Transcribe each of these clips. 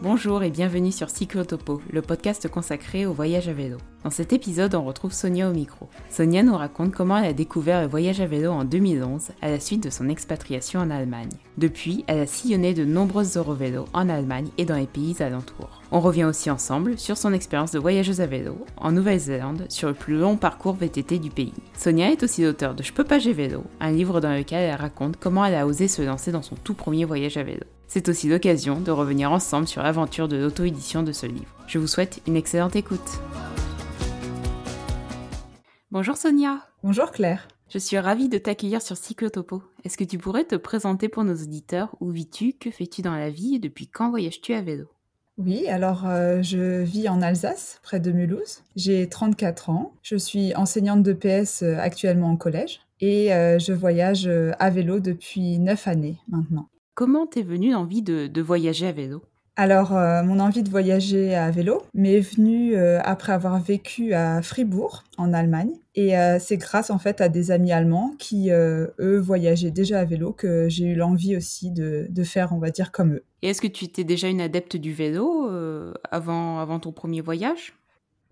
Bonjour et bienvenue sur Cyclotopo, le podcast consacré au voyage à vélo. Dans cet épisode, on retrouve Sonia au micro. Sonia nous raconte comment elle a découvert le voyage à vélo en 2011 à la suite de son expatriation en Allemagne. Depuis, elle a sillonné de nombreuses Eurovélos en Allemagne et dans les pays alentours. On revient aussi ensemble sur son expérience de voyageuse à vélo en Nouvelle-Zélande sur le plus long parcours VTT du pays. Sonia est aussi l'auteur de Je peux pas j'ai vélo, un livre dans lequel elle raconte comment elle a osé se lancer dans son tout premier voyage à vélo. C'est aussi l'occasion de revenir ensemble sur l'aventure de l'auto-édition de ce livre. Je vous souhaite une excellente écoute. Bonjour Sonia. Bonjour Claire. Je suis ravie de t'accueillir sur Cyclotopo. Est-ce que tu pourrais te présenter pour nos auditeurs Où vis-tu Que fais-tu dans la vie Et depuis quand voyages-tu à vélo oui, alors euh, je vis en Alsace, près de Mulhouse. J'ai 34 ans. Je suis enseignante de PS euh, actuellement en collège et euh, je voyage à vélo depuis 9 années maintenant. Comment t'es venue l'envie de, voyager à vélo? Alors, euh, mon envie de voyager à vélo m'est venue euh, après avoir vécu à Fribourg, en Allemagne. Et euh, c'est grâce, en fait, à des amis allemands qui, eux, voyageaient déjà à vélo que j'ai eu l'envie aussi de, de, faire, on va dire, comme eux. Et est-ce que tu étais déjà une adepte du vélo avant, avant ton premier voyage?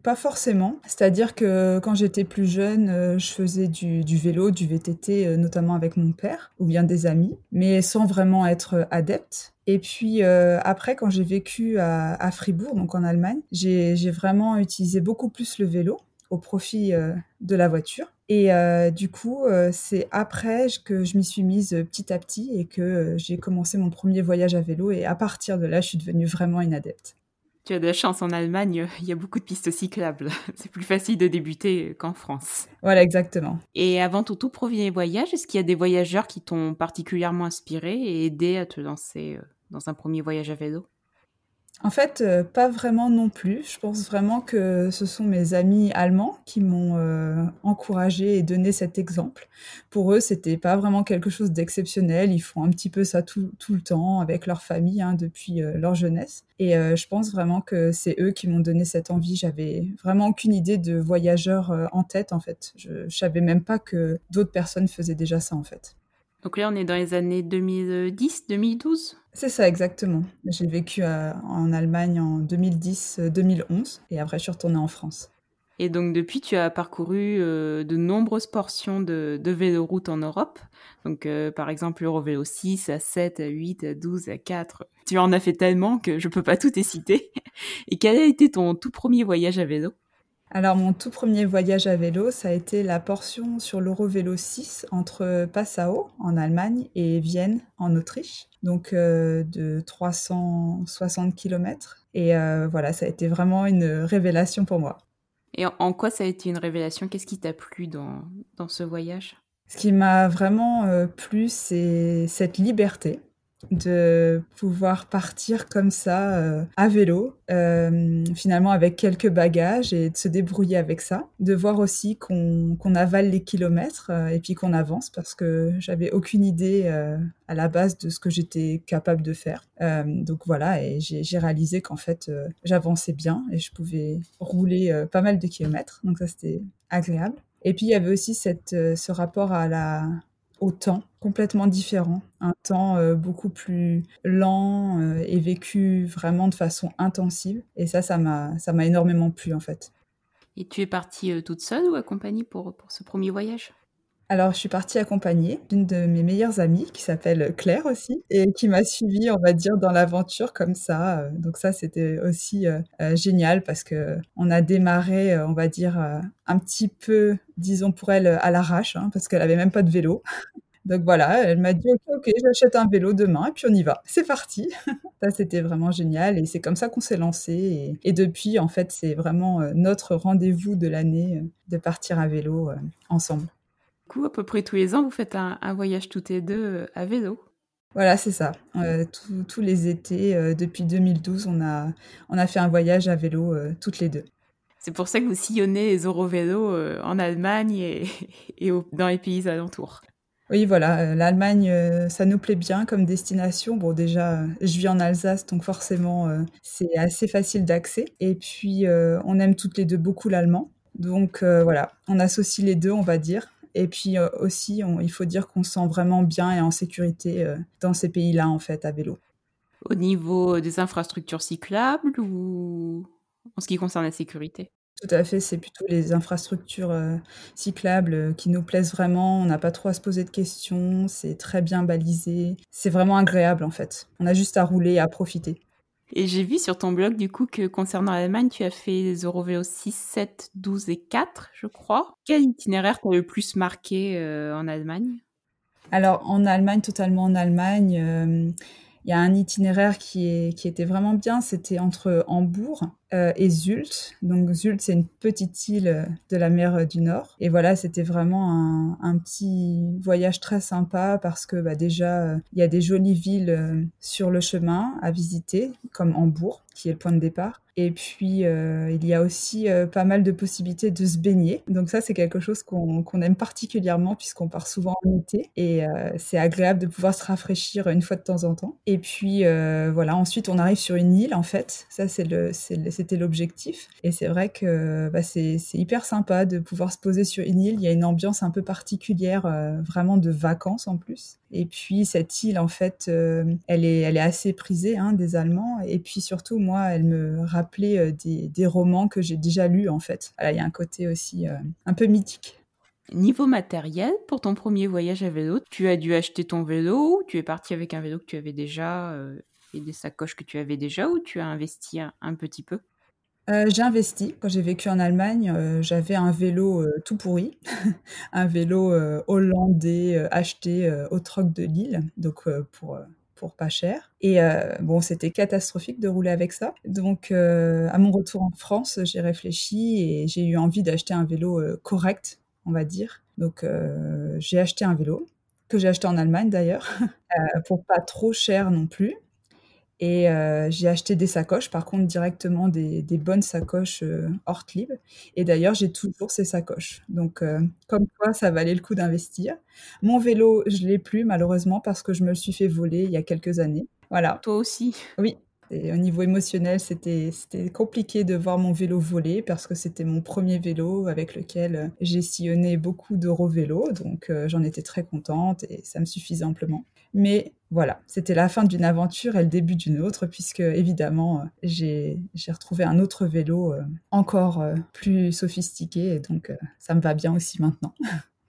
Pas forcément. C'est-à-dire que quand j'étais plus jeune, euh, je faisais du, vélo, du VTT, euh, notamment avec mon père ou bien des amis, mais sans vraiment être adepte. Et puis euh, après, quand j'ai vécu à, Fribourg, donc en Allemagne, j'ai vraiment utilisé beaucoup plus le vélo au profit de la voiture. Et du coup, c'est après que je m'y suis mise petit à petit et que j'ai commencé mon premier voyage à vélo. Et à partir de là, je suis devenue vraiment une adepte. Tu as de la chance en Allemagne, il y a beaucoup de pistes cyclables. C'est plus facile de débuter qu'en France. Voilà, exactement. Et avant ton tout premier voyage, est-ce qu'il y a des voyageurs qui t'ont particulièrement inspiré et aidé à te lancer euh, dans un premier voyage à vélo? En fait, euh, pas vraiment non plus. Je pense vraiment que ce sont mes amis allemands qui m'ont euh, encouragé et donné cet exemple. Pour eux, c'était pas vraiment quelque chose d'exceptionnel. Ils font un petit peu ça tout, le temps avec leur famille hein, depuis euh, leur jeunesse. Et je pense vraiment que c'est eux qui m'ont donné cette envie. J'avais vraiment aucune idée de voyageur en tête, en fait. Je, je savais même pas que d'autres personnes faisaient déjà ça, en fait. Donc là, on est dans les années 2010, 2012 C'est ça, exactement. J'ai vécu en Allemagne en 2010-2011 et après, je suis retournée en France. Et donc, depuis, tu as parcouru euh, de nombreuses portions de, de véloroute en Europe. Donc, euh, par exemple, Eurovélo 6, à 7, à 8, à 12, à 4. Tu en as fait tellement que je peux pas tout citer. Et quel a été ton tout premier voyage à vélo? Alors mon tout premier voyage à vélo, ça a été la portion sur l'Eurovélo 6 entre Passau en Allemagne et Vienne en Autriche, donc euh, de 360 km. Et euh, voilà, ça a été vraiment une révélation pour moi. Et en quoi ça a été une révélation? Qu'est-ce qui t'a plu dans, dans ce voyage? Ce qui m'a vraiment euh, plu, c'est cette liberté de pouvoir partir comme ça euh, à vélo, euh, finalement avec quelques bagages et de se débrouiller avec ça. De voir aussi qu'on avale les kilomètres euh, et puis qu'on avance parce que j'avais aucune idée à la base de ce que j'étais capable de faire. donc voilà, et j'ai réalisé qu'en fait j'avançais bien et je pouvais rouler pas mal de kilomètres. Donc ça c'était agréable. Et puis il y avait aussi cette, ce rapport à la, au temps complètement différent, un temps euh, beaucoup plus lent euh, et vécu vraiment de façon intensive. Et ça, ça m'a, énormément plu en fait. Et tu es partie euh, toute seule ou accompagnée pour, pour ce premier voyage? Alors, je suis partie accompagnée d'une de mes meilleures amies qui s'appelle Claire aussi et qui m'a suivie, on va dire, dans l'aventure comme ça. Donc ça, c'était aussi génial parce que on a démarré, on va dire, un petit peu, disons pour elle, à l'arrache, hein, parce qu'elle avait même pas de vélo. Donc voilà, elle m'a dit ok, ok, j'achète un vélo demain et puis on y va. C'est parti. ça c'était vraiment génial et c'est comme ça qu'on s'est lancé. Et, depuis, en fait, c'est vraiment euh, notre rendez-vous de l'année euh, de partir à vélo euh, ensemble. Coup, à peu près tous les ans, vous faites un, voyage toutes les deux à vélo. Voilà, c'est ça. tous les étés, depuis 2012, on a, on a fait un voyage à vélo toutes les deux. C'est pour ça que vous sillonnez les Eurovélos en Allemagne et, et dans les pays alentours. Oui, voilà, euh, l'Allemagne, euh, ça nous plaît bien comme destination. Bon, déjà, je vis en Alsace, donc forcément, euh, c'est assez facile d'accès. Et puis, on aime toutes les deux beaucoup l'allemand. Donc voilà, on associe les deux, on va dire. Et puis aussi, il faut dire qu'on se sent vraiment bien et en sécurité dans ces pays-là, en fait, à vélo. Au niveau des infrastructures cyclables ou en ce qui concerne la sécurité? Tout à fait, c'est plutôt les infrastructures euh, cyclables euh, qui nous plaisent vraiment. On n'a pas trop à se poser de questions, c'est très bien balisé. C'est vraiment agréable en fait. On a juste à rouler et à profiter. Et j'ai vu sur ton blog du coup que concernant l'Allemagne, tu as fait les Eurovélo 6, 7, 12 et 4, je crois. Quel itinéraire t'a le plus marqué euh, en Allemagne? Alors en Allemagne, totalement en Allemagne, il y a un itinéraire qui était vraiment bien, c'était entre Hambourg euh, et Zult. Donc Zult, c'est une petite île euh, de la mer euh, du Nord. Et voilà, c'était vraiment un, petit voyage très sympa parce que bah, déjà, il y a des jolies villes sur le chemin à visiter, comme Hambourg, qui est le point de départ. Et puis, il y a aussi pas mal de possibilités de se baigner. Donc ça, c'est quelque chose qu'on aime particulièrement puisqu'on part souvent en été. Et c'est agréable de pouvoir se rafraîchir une fois de temps en temps. Et puis, voilà, ensuite, on arrive sur une île, en fait. Ça, c'est le, c'était l'objectif. Et c'est vrai que bah, c'est hyper sympa de pouvoir se poser sur une île. Il y a une ambiance un peu particulière, euh, vraiment de vacances en plus. Et puis cette île, en fait, euh, elle, est, assez prisée hein, des Allemands. Et puis surtout, moi, elle me rappelait euh, des, romans que j'ai déjà lus, en fait. il y a un côté aussi un peu mythique. Niveau matériel, pour ton premier voyage à vélo, tu as dû acheter ton vélo, tu es parti avec un vélo que tu avais déjà des sacoches que tu avais déjà ou tu as investi un, petit peu? Euh, j'ai investi. Quand j'ai vécu en Allemagne, euh, j'avais un vélo euh, tout pourri, un vélo hollandais acheté au troc de Lille, donc pour pour pas cher. Et bon, c'était catastrophique de rouler avec ça. Donc, à mon retour en France, j'ai réfléchi et j'ai eu envie d'acheter un vélo correct, on va dire. Donc, j'ai acheté un vélo que j'ai acheté en Allemagne d'ailleurs, pour pas trop cher non plus. Et euh, j'ai acheté des sacoches, par contre directement des, des bonnes sacoches euh, Hortlib. Et d'ailleurs, j'ai toujours ces sacoches. Donc, euh, comme quoi, ça valait le coup d'investir. Mon vélo, je l'ai plus malheureusement parce que je me le suis fait voler il y a quelques années. Voilà. Toi aussi Oui. Et au niveau émotionnel, c'était compliqué de voir mon vélo voler parce que c'était mon premier vélo avec lequel j'ai sillonné beaucoup d'Eurovélo. Donc, j'en étais très contente et ça me suffisait amplement. Mais voilà, c'était la fin d'une aventure et le début d'une autre, puisque évidemment, euh, j'ai retrouvé un autre vélo euh, encore euh, plus sophistiqué, et donc ça me va bien aussi maintenant.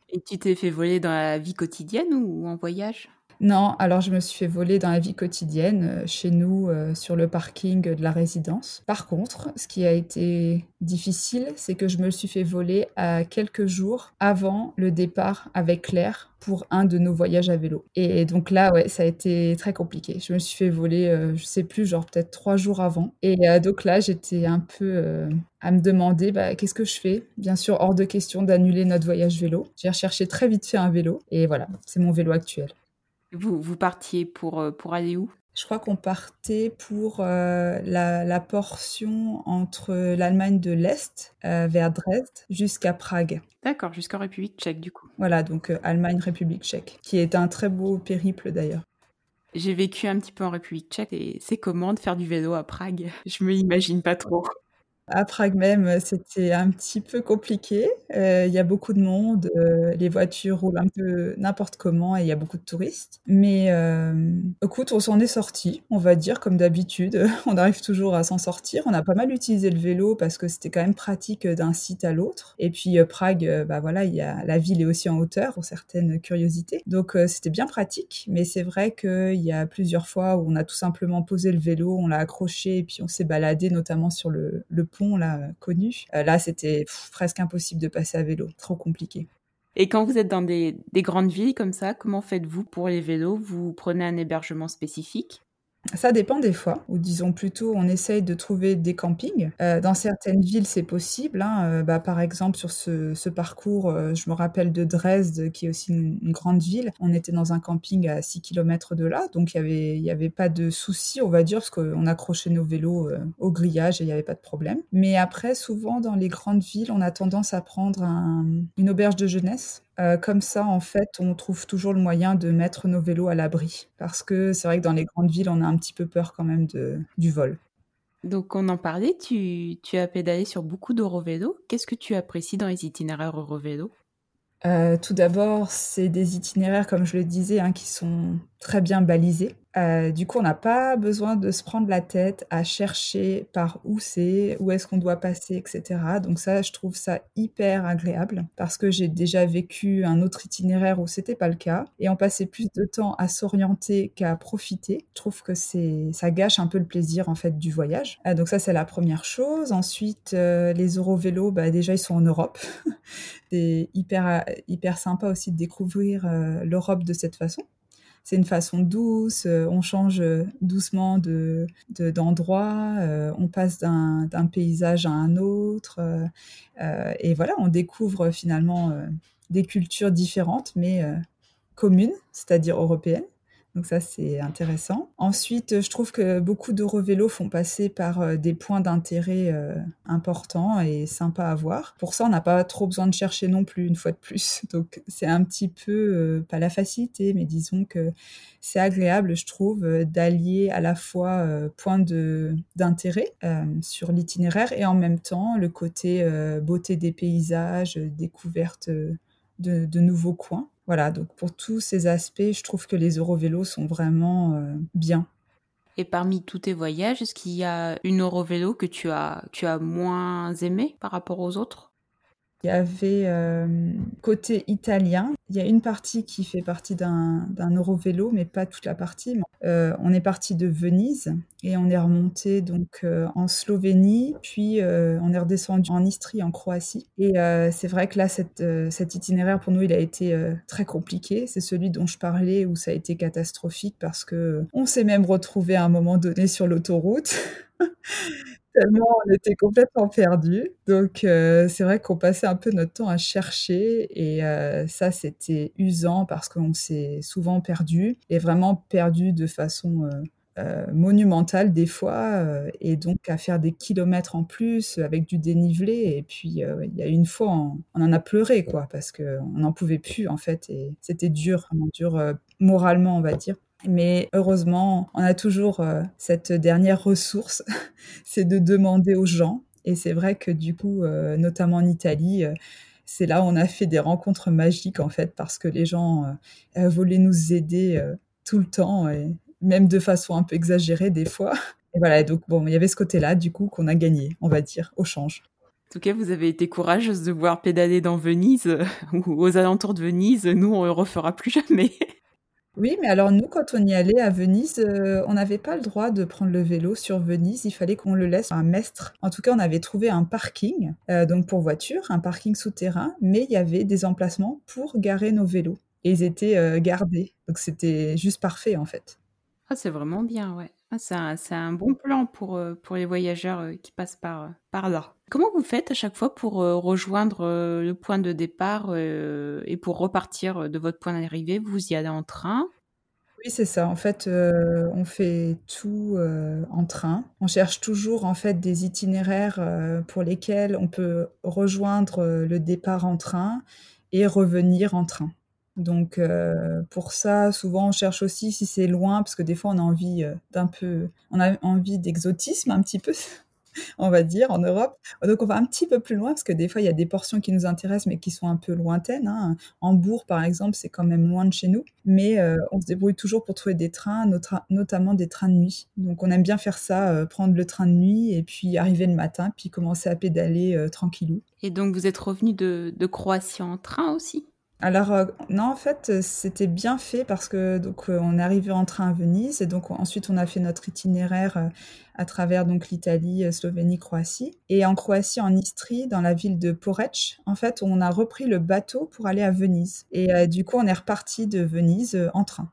Et tu t'es fait voler dans la vie quotidienne ou en voyage? Non, alors je me suis fait voler dans la vie quotidienne, euh, chez nous, euh, sur le parking de la résidence. Par contre, ce qui a été difficile, c'est que je me suis fait voler à quelques jours avant le départ avec Claire pour un de nos voyages à vélo. Et donc là, ouais, ça a été très compliqué. Je me suis fait voler, euh, je sais plus, genre peut-être trois jours avant. Et donc là, j'étais un peu à me demander bah, qu'est-ce que je fais? Bien sûr, hors de question d'annuler notre voyage vélo. J'ai recherché très vite fait un vélo et voilà, c'est mon vélo actuel. Vous, vous partiez pour, euh, pour aller où? Je crois qu'on partait pour euh, la, la, portion entre l'Allemagne de l'Est, euh, vers Dresde, jusqu'à Prague. D'accord, jusqu'en République tchèque du coup. Voilà, donc Allemagne, République tchèque, qui est un très beau périple d'ailleurs. J'ai vécu un petit peu en République tchèque et c'est comment de faire du vélo à Prague? Je me imagine pas trop. À Prague même, c'était un petit peu compliqué. Euh, il y a beaucoup de monde, euh, les voitures roulent un peu n'importe comment et il y a beaucoup de touristes. Mais euh, écoute, on s'en est sorti, on va dire, comme d'habitude. On arrive toujours à s'en sortir. On a pas mal utilisé le vélo parce que c'était quand même pratique d'un site à l'autre. Et puis Prague, bah voilà, il y a, la ville est aussi en hauteur pour certaines curiosités. Donc c'était bien pratique, mais c'est vrai qu'il y a plusieurs fois où on a tout simplement posé le vélo, on l'a accroché et puis on s'est baladé notamment sur le, le là connu. Euh, là, c'était presque impossible de passer à vélo, trop compliqué. Et quand vous êtes dans des grandes villes comme ça, comment faites-vous pour les vélos? Vous prenez un hébergement spécifique? Ça dépend des fois, ou disons plutôt, on essaye de trouver des campings. Euh, dans certaines villes, c'est possible. Hein. Euh, bah, par exemple, sur ce, parcours, euh, je me rappelle de Dresde, qui est aussi une, grande ville. On était dans un camping à 6 km de là, donc il n'y avait, y avait pas de souci, on va dire, parce qu'on accrochait nos vélos au grillage et il n'y avait pas de problème. Mais après, souvent, dans les grandes villes, on a tendance à prendre un, une auberge de jeunesse euh, comme ça, en fait, on trouve toujours le moyen de mettre nos vélos à l'abri. Parce que c'est vrai que dans les grandes villes, on a un petit peu peur quand même de, du vol. Donc on en parlait, tu, tu as pédalé sur beaucoup d'Eurovélo. Qu'est-ce que tu apprécies dans les itinéraires Eurovélo euh, tout d'abord, c'est des itinéraires, comme je le disais, hein, qui sont très bien balisés. Euh, du coup, on n'a pas besoin de se prendre la tête à chercher par où c'est, où est-ce qu'on doit passer, etc. Donc ça, je trouve ça hyper agréable parce que j'ai déjà vécu un autre itinéraire où c'était pas le cas et on passait plus de temps à s'orienter qu'à profiter. Je trouve que ça gâche un peu le plaisir en fait du voyage. Euh, donc ça, c'est la première chose. Ensuite, euh, les Eurovélos, bah, déjà ils sont en Europe. c'est hyper hyper sympa aussi de découvrir l'Europe de cette façon c'est une façon douce, euh, on change euh, doucement de, d'endroit, euh, on passe d'un, paysage à un autre, et voilà, on découvre finalement des cultures différentes, mais communes, c'est-à-dire européennes. Donc ça, c'est intéressant. Ensuite, je trouve que beaucoup d'Eurovélos font passer par euh, des points d'intérêt euh, importants et sympas à voir. Pour ça, on n'a pas trop besoin de chercher non plus, une fois de plus. Donc c'est un petit peu, euh, pas la facilité, mais disons que c'est agréable, je trouve, d'allier à la fois points d'intérêt sur l'itinéraire et en même temps le côté beauté des paysages, découverte de nouveaux coins. Voilà, donc pour tous ces aspects, je trouve que les Eurovélos sont vraiment euh, bien. Et parmi tous tes voyages, est-ce qu'il y a une Eurovélo que tu as, tu as moins aimé par rapport aux autres? Il y avait euh, côté italien, il y a une partie qui fait partie d'un Eurovélo, mais pas toute la partie. Euh, on est parti de Venise et on est remonté donc euh, en Slovénie, puis on est redescendu en Istrie, en Croatie. Et c'est vrai que là, cette, cet itinéraire pour nous, il a été très compliqué. C'est celui dont je parlais où ça a été catastrophique parce que on s'est même retrouvé à un moment donné sur l'autoroute. tellement on était complètement perdus. Donc euh, c'est vrai qu'on passait un peu notre temps à chercher et euh, ça c'était usant parce qu'on s'est souvent perdu et vraiment perdu de façon euh, monumentale des fois et donc à faire des kilomètres en plus avec du dénivelé et puis il y a une fois on, en a pleuré quoi parce qu'on n'en pouvait plus en fait et c'était dur, dur moralement on va dire. Mais heureusement, on a toujours euh, cette dernière ressource, c'est de demander aux gens. Et c'est vrai que du coup, euh, notamment en Italie, euh, c'est là où on a fait des rencontres magiques en fait, parce que les gens voulaient nous aider tout le temps, et même de façon un peu exagérée des fois. Et voilà, donc bon, il y avait ce côté-là du coup qu'on a gagné, on va dire, au change. En tout cas, vous avez été courageuse de voir pédaler dans Venise ou aux alentours de Venise. Nous, on le refera plus jamais. Oui, mais alors nous, quand on y allait à Venise, euh, on n'avait pas le droit de prendre le vélo sur Venise. Il fallait qu'on le laisse à un Mestre. En tout cas, on avait trouvé un parking, euh, donc pour voiture, un parking souterrain, mais il y avait des emplacements pour garer nos vélos. Et ils étaient euh, gardés. Donc c'était juste parfait, en fait. Ah, c'est vraiment bien, ouais. Ah, c'est un, bon plan pour, pour les voyageurs qui passent par, par là. Comment vous faites à chaque fois pour rejoindre le point de départ et pour repartir de votre point d'arrivée? Vous y allez en train? Oui, c'est ça. En fait, on fait tout en train. On cherche toujours en fait des itinéraires pour lesquels on peut rejoindre le départ en train et revenir en train. Donc pour ça, souvent on cherche aussi si c'est loin, parce que des fois on a envie d'un peu, on a envie d'exotisme un petit peu. on va dire, en Europe. Donc on va un petit peu plus loin parce que des fois il y a des portions qui nous intéressent mais qui sont un peu lointaines. Hein. Hambourg par exemple, c'est quand même loin de chez nous, mais euh, on se débrouille toujours pour trouver des trains, notamment des trains de nuit. Donc on aime bien faire ça, euh, prendre le train de nuit et puis arriver le matin, puis commencer à pédaler euh, tranquillou. Et donc vous êtes revenu de, de Croatie en train aussi? Alors euh, non, en fait, c'était bien fait parce que donc euh, on arrivé en train à Venise et donc ensuite on a fait notre itinéraire euh, à travers donc l'Italie, Slovénie, Croatie et en Croatie, en Istrie, dans la ville de Porec. En fait, on a repris le bateau pour aller à Venise et du coup on est reparti de Venise en train.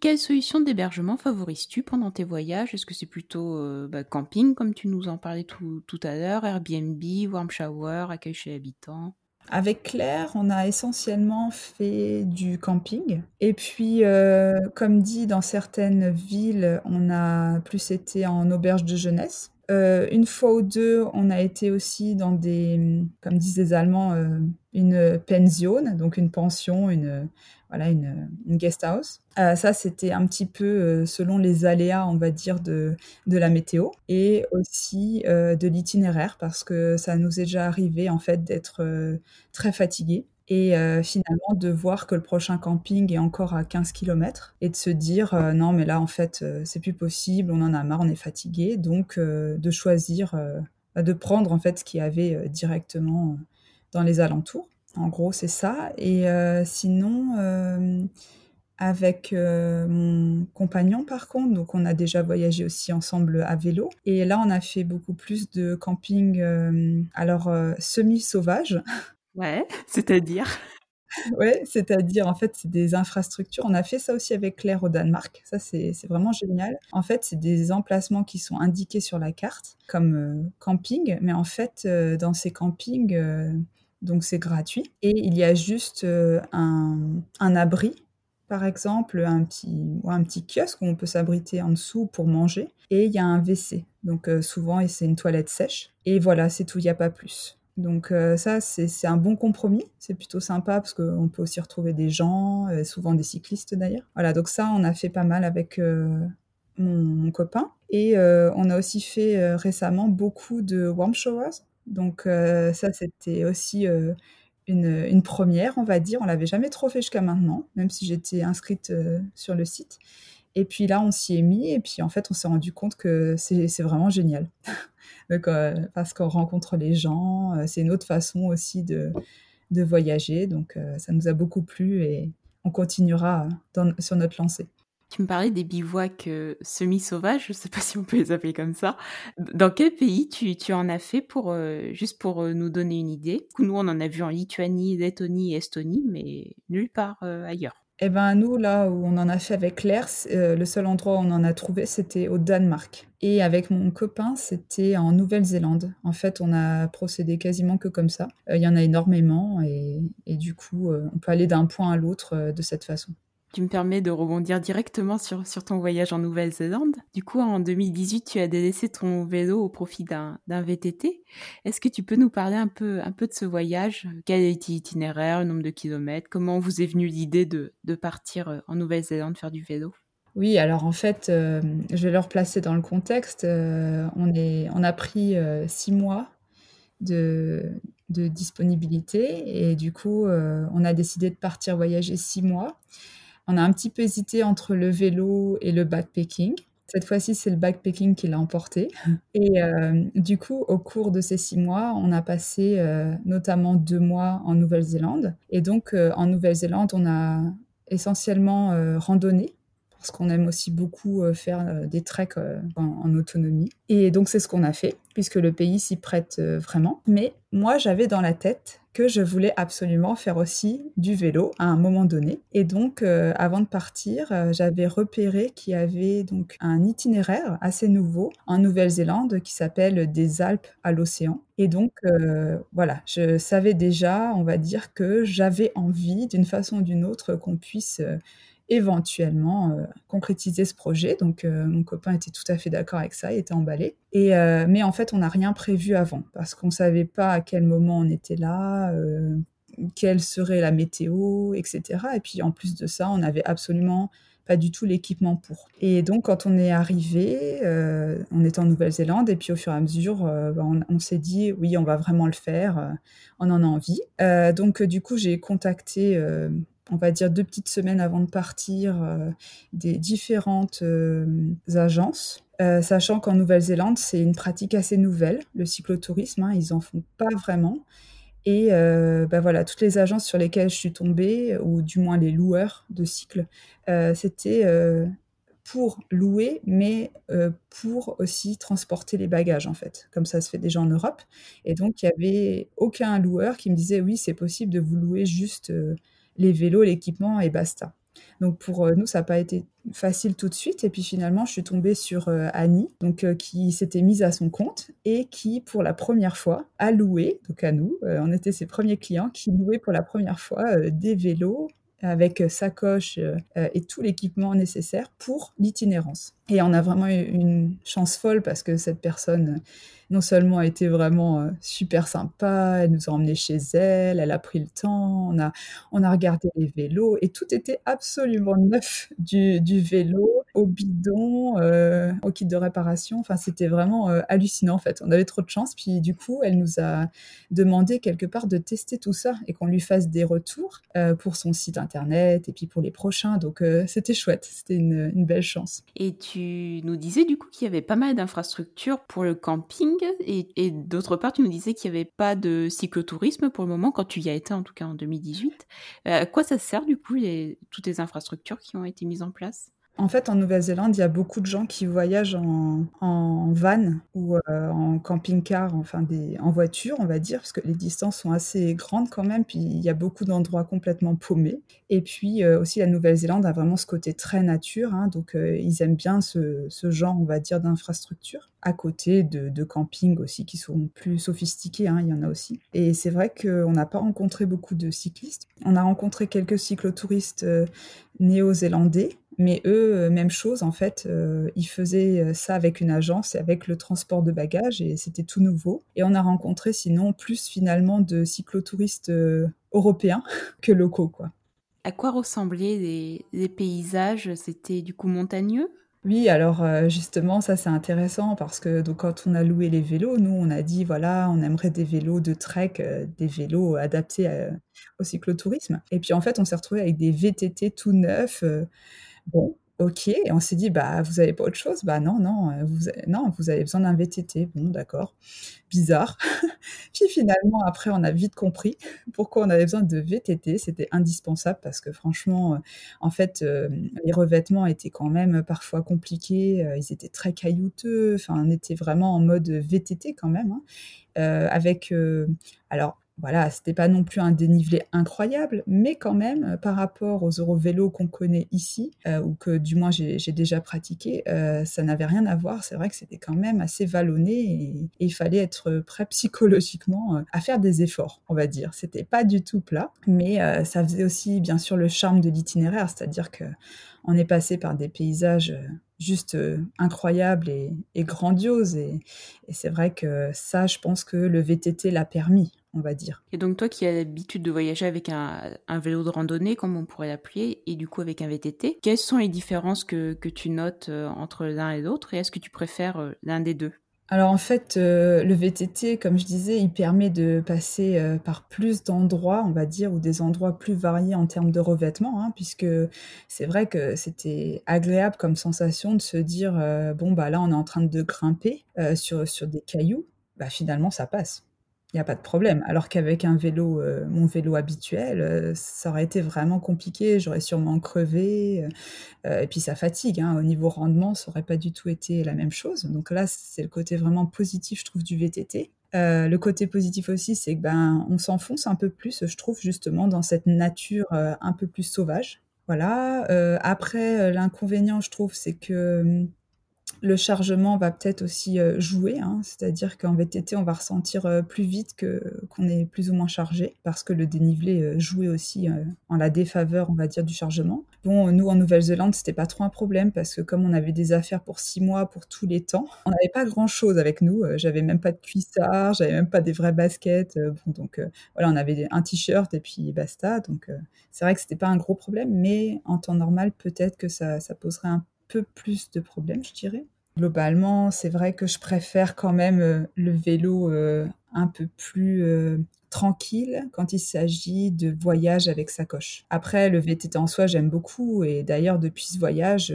Quelle solution d'hébergement favorises-tu pendant tes voyages? Est-ce que c'est plutôt bah, camping, comme tu nous en parlais tout, tout à l'heure, Airbnb, warm shower, accueil chez l'habitant? Avec Claire, on a essentiellement fait du camping. Et puis, euh, comme dit, dans certaines villes, on a plus été en auberge de jeunesse. Euh, une fois ou deux, on a été aussi dans des, comme disent les Allemands, euh, une pension, donc une pension, une, voilà, une, guest house. Euh, ça, c'était un petit peu selon les aléas, on va dire, de, de la météo et aussi de l'itinéraire parce que ça nous est déjà arrivé en fait d'être très fatigués Et finalement, de voir que le prochain camping est encore à 15 km et de se dire non, mais là, en fait, c'est plus possible, on en a marre, on est fatigué. Donc, de choisir, bah, de prendre en fait ce qu'il y avait directement dans les alentours. En gros, c'est ça. Et sinon, avec mon compagnon, par contre, donc on a déjà voyagé aussi ensemble à vélo. Et là, on a fait beaucoup plus de camping, alors semi-sauvage. Ouais, c'est-à-dire? Ouais, c'est-à-dire, en fait, c'est des infrastructures. On a fait ça aussi avec Claire au Danemark. Ça, c'est vraiment génial. En fait, c'est des emplacements qui sont indiqués sur la carte comme euh, camping, mais en fait, euh, dans ces campings, euh, donc c'est gratuit. Et il y a juste un, un, abri, par exemple, un petit, ou un petit kiosque où on peut s'abriter en dessous pour manger. Et il y a un WC. Donc souvent, c'est une toilette sèche. Et voilà, c'est tout, il n'y a pas plus. Donc euh, ça, c'est un bon compromis. C'est plutôt sympa parce qu'on peut aussi retrouver des gens, euh, souvent des cyclistes d'ailleurs. Voilà, donc ça, on a fait pas mal avec euh, mon, copain. Et on a aussi fait récemment beaucoup de warm showers. Donc ça, c'était aussi une, première, on va dire. On l'avait jamais trop fait jusqu'à maintenant, même si j'étais inscrite sur le site. Et puis là, on s'y est mis, et puis en fait, on s'est rendu compte que c'est vraiment génial. Euh, parce qu'on rencontre les gens. Euh, c'est une autre façon aussi de, de voyager. Donc, euh, ça nous a beaucoup plu et on continuera sur notre lancée. Tu me parlais des bivouacs semi-sauvages, je ne sais pas si on peut les appeler comme ça. Dans quel pays tu, tu en as fait pour juste pour nous donner une idée? Nous, on en a vu en Lituanie, Lettonie et Estonie, mais nulle part ailleurs. Eh ben nous, là où on en a fait avec Claire, euh, le seul endroit où on en a trouvé, c'était au Danemark. Et avec mon copain, c'était en Nouvelle-Zélande. En fait, on a procédé quasiment que comme ça. Euh, il y en a énormément et, du coup, euh, on peut aller d'un point à l'autre de cette façon. Tu me permets de rebondir directement sur, sur ton voyage en Nouvelle-Zélande. Du coup, en 2018, tu as délaissé ton vélo au profit d'un VTT. Est-ce que tu peux nous parler un peu, un peu de ce voyage? Quel est l'itinéraire, le nombre de kilomètres? Comment vous est venue l'idée de, de, partir euh, en Nouvelle-Zélande faire du vélo? Oui, alors en fait, euh, je vais le replacer dans le contexte. Euh, on, est, on a pris six mois de, de, disponibilité et du coup, on a décidé de partir voyager six mois. On a un petit peu hésité entre le vélo et le backpacking. Cette fois-ci, c'est le backpacking qui l'a emporté. Et euh, du coup, au cours de ces six mois, on a passé euh, notamment deux mois en Nouvelle-Zélande. Et donc, euh, en Nouvelle-Zélande, on a essentiellement randonné parce qu'on aime aussi beaucoup faire des treks en, autonomie. Et donc c'est ce qu'on a fait, puisque le pays s'y prête vraiment. Mais moi, j'avais dans la tête que je voulais absolument faire aussi du vélo à un moment donné. Et donc, avant de partir, j'avais repéré qu'il y avait donc un itinéraire assez nouveau en Nouvelle-Zélande qui s'appelle des Alpes à l'océan. Et donc, voilà, je savais déjà, on va dire que j'avais envie, d'une façon ou d'une autre, qu'on puisse éventuellement euh, concrétiser ce projet. Donc euh, mon copain était tout à fait d'accord avec ça, il était emballé. Et euh, mais en fait, on n'a rien prévu avant parce qu'on savait pas à quel moment on était là, quelle serait la météo, etc. Et puis en plus de ça, on n'avait absolument pas du tout l'équipement pour. Et donc, quand on est arrivé, on était en Nouvelle-Zélande, et puis au fur et à mesure, bah, on s'est dit, oui, on va vraiment le faire, on en a envie. donc, du coup, j'ai contacté on va dire deux petites semaines avant de partir, euh, des différentes euh, agences. Euh, sachant qu'en Nouvelle-Zélande, c'est une pratique assez nouvelle, le cyclotourisme, hein, ils en font pas vraiment. Et bah voilà, toutes les agences sur lesquelles je suis tombée, ou du moins les loueurs de cycles, c'était pour louer, mais pour aussi transporter les bagages, en fait, comme ça se fait déjà en Europe. Et donc, il n'y avait aucun loueur qui me disait, oui, c'est possible de vous louer juste les vélos, l'équipement et basta. Donc pour euh, nous, ça n'a pas été facile tout de suite. Et puis finalement, je suis tombée sur euh, Annie, donc euh, qui s'était mise à son compte et qui, pour la première fois, a loué, donc à nous, on était ses premiers clients, qui louaient pour la première fois des vélos avec sacoche et tout l'équipement nécessaire pour l'itinérance. Et on a vraiment eu une chance folle parce que cette personne non seulement a été vraiment euh, super sympa, elle nous a emmenés chez elle, elle a pris le temps, on a, on a regardé les vélos et tout était absolument neuf, du, vélo au bidon, euh, au kit de réparation. Enfin, c'était vraiment euh, hallucinant en fait. On avait trop de chance. Puis du coup, elle nous a demandé quelque part de tester tout ça et qu'on lui fasse des retours pour son site internet et puis pour les prochains. Donc c'était chouette, c'était une, belle chance. Nous disais du coup qu'il y avait pas mal d'infrastructures pour le camping et, d'autre part, tu nous disais qu'il n'y avait pas de cyclotourisme pour le moment, quand tu y as été en tout cas en 2018. Euh, à quoi ça sert du coup, toutes les infrastructures qui ont été mises en place? En fait, en Nouvelle-Zélande, il y a beaucoup de gens qui voyagent en, van ou euh, en camping-car, enfin en voiture, on va dire, parce que les distances sont assez grandes quand même, puis il y a beaucoup d'endroits complètement paumés. Et puis euh, aussi, la Nouvelle-Zélande a vraiment ce côté très nature, hein, donc euh, ils aiment bien ce, genre, on va dire, d'infrastructure, à côté de, camping aussi, qui sont plus sophistiqués, hein, il y en a aussi. Et c'est vrai qu'on n'a pas rencontré beaucoup de cyclistes. On a rencontré quelques cyclotouristes néo-zélandais, mais eux, euh, même chose, en fait, euh, ils faisaient euh, ça avec une agence et avec le transport de bagages et c'était tout nouveau. Et on a rencontré sinon plus finalement de cyclotouristes européens que locaux, quoi. À quoi ressemblaient les, paysages? C'était du coup montagneux? Oui, alors justement, ça c'est intéressant parce que donc, quand on a loué les vélos, nous on a dit voilà, on aimerait des vélos de trek, des vélos adaptés au cyclotourisme. Et puis en fait, on s'est retrouvé avec des VTT tout neufs. Bon, OK et on s'est dit: «Bah, vous avez pas autre chose?» «Bah, non, non, euh, vous non, vous avez besoin d'un VTT». Bon, d'accord, bizarre. Puis finalement, après, on a vite compris pourquoi on avait besoin de VTT. C'était indispensable parce que franchement, euh, en fait, euh, les revêtements étaient quand même parfois compliqués, ils étaient très caillouteux, enfin, on était vraiment en mode VTT quand même, hein. avec, alors voilà, c'était pas non plus un dénivelé incroyable, mais quand même, euh, par rapport aux Eurovélos qu'on connaît ici, euh, ou que du moins j'ai déjà pratiqué, euh, ça n'avait rien à voir. C'est vrai que c'était quand même assez vallonné et, il fallait être prêt psychologiquement à faire des efforts, on va dire. C'était pas du tout plat, mais ça faisait aussi bien sûr le charme de l'itinéraire, c'est-à-dire que on est passé par des paysages juste incroyables et, grandioses. et c'est vrai que ça, je pense que le VTT l'a permis on va dire. Et donc toi qui as l'habitude de voyager avec un, vélo de randonnée, comme on pourrait l'appeler, et du coup avec un VTT, quelles sont les différences que, tu notes euh, entre l'un et l'autre, et est-ce que tu préfères euh, l'un des deux? Alors en fait, euh, le VTT, comme je disais, il permet de passer par plus d'endroits, on va dire, ou des endroits plus variés en termes de revêtement, hein, puisque c'est vrai que c'était agréable comme sensation de se dire, bon, bah là, on est en train de grimper sur, sur des cailloux, bah finalement, ça passe. Il n'y a pas de problème. Alors qu'avec un vélo, euh, mon vélo habituel, euh, ça aurait été vraiment compliqué. J'aurais sûrement crevé. Euh, et puis ça fatigue. Hein. Au niveau rendement, ça n'aurait pas du tout été la même chose. Donc là, c'est le côté vraiment positif, je trouve, du VTT. le côté positif aussi, c'est que ben on s'enfonce un peu plus, je trouve, justement, dans cette nature un peu plus sauvage. Voilà. après, l'inconvénient, je trouve, c'est que hum, le chargement va peut-être aussi euh, jouer, hein. c'est-à-dire qu'en VTT, on va ressentir euh, plus vite qu'on est plus ou moins chargé, parce que le dénivelé euh, jouait aussi en la défaveur, on va dire, du chargement. Bon, nous, en Nouvelle-Zélande, c'était pas trop un problème, parce que comme on avait des affaires pour six mois, pour tous les temps, on n'avait pas grand-chose avec nous. J'avais même pas de cuissard, j'avais même pas des vraies baskets. Bon, donc voilà, on avait un t-shirt et puis basta. Donc c'est vrai que c'était pas un gros problème, mais en temps normal, peut-être que ça, ça poserait un peu plus de problèmes, je dirais. Globalement, c'est vrai que je préfère quand même euh, le vélo euh, un peu plus euh, tranquille quand il s'agit de voyage avec sacoche. Après, le VTT en soi, j'aime beaucoup. Et d'ailleurs, depuis ce voyage,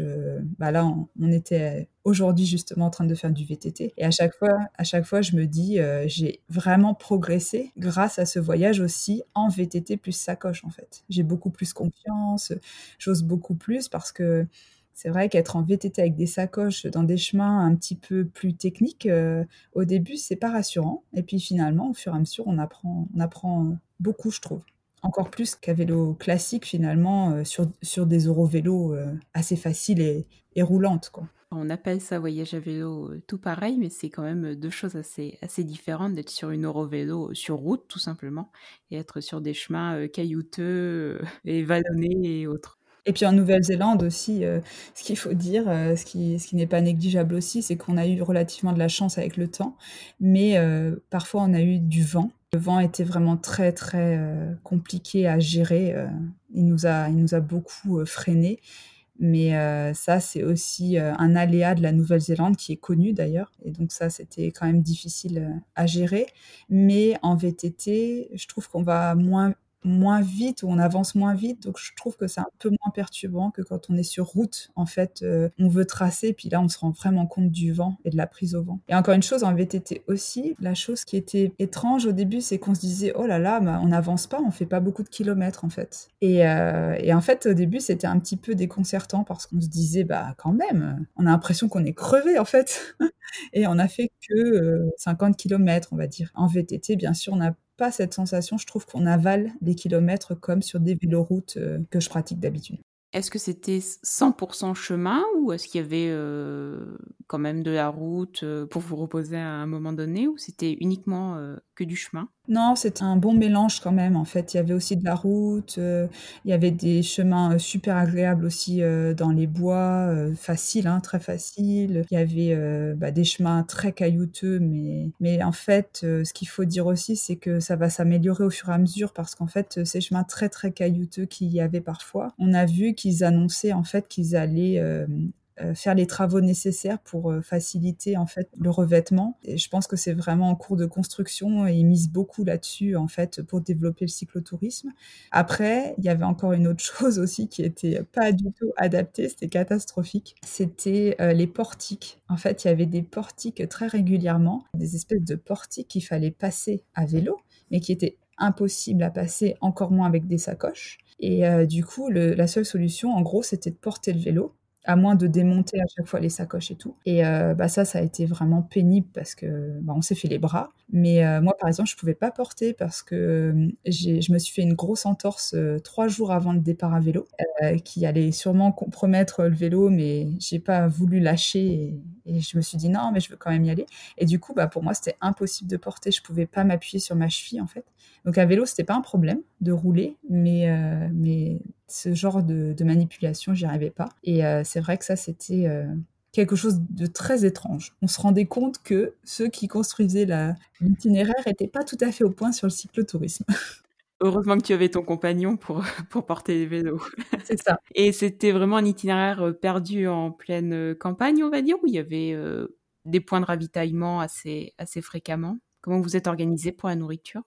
bah là, on, était aujourd'hui justement en train de faire du VTT. Et à chaque fois, à chaque fois, je me dis, j'ai vraiment progressé grâce à ce voyage aussi en VTT plus sacoche en fait. J'ai beaucoup plus confiance, j'ose beaucoup plus parce que c'est vrai qu'être en VTT avec des sacoches dans des chemins un petit peu plus techniques, euh, au début, c'est pas rassurant. Et puis finalement, au fur et à mesure, on apprend, on apprend beaucoup, je trouve. Encore plus qu'à vélo classique, finalement, euh, sur, sur des eurovélos vélos assez faciles et, et roulantes. Quoi. on appelle ça voyage à vélo tout pareil, mais c'est quand même deux choses assez, assez différentes d'être sur une Eurovélo sur route, tout simplement, et être sur des chemins caillouteux et vallonnés et autres. Et puis en Nouvelle-Zélande aussi, ce qu'il faut dire, ce qui, ce qui n'est pas négligeable aussi, c'est qu'on a eu relativement de la chance avec le temps, mais parfois on a eu du vent. Le vent était vraiment très très compliqué à gérer. il, nous a, il nous a beaucoup freiné. Mais euh, ça, c'est aussi euh, un aléa de la Nouvelle-Zélande qui est connu d'ailleurs. Et donc ça, c'était quand même difficile euh, à gérer. Mais en VTT, je trouve qu'on va moins moins vite ou on avance moins vite. Donc je trouve que c'est un peu moins perturbant que quand on est sur route. En fait, euh, on veut tracer, puis là on se rend vraiment compte du vent et de la prise au vent. Et encore une chose en VTT aussi, la chose qui était étrange au début, c'est qu'on se disait oh là là, bah, on n'avance pas, on fait pas beaucoup de kilomètres en fait. Et, euh, et en fait au début c'était un petit peu déconcertant parce qu'on se disait bah quand même, on a l'impression qu'on est crevé en fait. et on a fait que 50 euh, km on va dire. En VTT bien sûr on a pas cette sensation, je trouve qu'on avale des kilomètres comme sur des véloroutes euh, que je pratique d'habitude. Est-ce que c'était 100% chemin ou est-ce qu'il y avait euh, quand même de la route euh, pour vous reposer à un moment donné ou c'était uniquement du chemin non, c'est un bon mélange quand même. En fait, il y avait aussi de la route, euh, il y avait des chemins euh, super agréables aussi euh, dans les bois, faciles, hein, très faciles. Il y avait bah, des chemins très caillouteux, mais, mais en fait, ce qu'il faut dire aussi, c'est que ça va s'améliorer au fur et à mesure parce qu'en fait, ces chemins très très caillouteux qu'il y avait parfois, on a vu qu'ils annonçaient en fait qu'ils allaient faire les travaux nécessaires pour euh, faciliter en fait le revêtement. Je pense que c'est vraiment en cours de construction et ils misent beaucoup là-dessus en fait pour développer le cyclotourisme. Après, il y avait encore une autre chose aussi qui était pas du tout adaptée, c'était catastrophique. C'était euh, les portiques. En fait, il y avait des portiques très régulièrement, des espèces de portiques qu'il fallait passer à vélo, mais qui étaient impossibles à passer, encore moins avec des sacoches. Et du coup, la seule solution, en gros, c'était de porter le vélo à moins de démonter à chaque fois les sacoches et tout. Et euh, bah ça, ça a été vraiment pénible parce que bah, on s'est fait les bras. Mais euh, moi, par exemple, je pouvais pas porter parce que euh, je me suis fait une grosse entorse trois jours avant le départ à vélo, qui allait sûrement compromettre le vélo, mais j'ai pas voulu lâcher et, je me suis dit non, mais je veux quand même y aller. Et du coup, bah pour moi, c'était impossible de porter. Je pouvais pas m'appuyer sur ma cheville en fait. Donc à vélo, c'était pas un problème de rouler, mais mais ce genre de, manipulation, j'y arrivais pas. Et euh, c'est vrai que ça, c'était euh, quelque chose de très étrange. On se rendait compte que ceux qui construisaient l'itinéraire n'étaient pas tout à fait au point sur le cyclotourisme. Heureusement que tu avais ton compagnon pour, pour porter les vélos. C'est ça. Et c'était vraiment un itinéraire euh, perdu en pleine campagne, on va dire, où il y avait des points de ravitaillement assez, assez fréquemment? Comment vous êtes organisé pour la nourriture?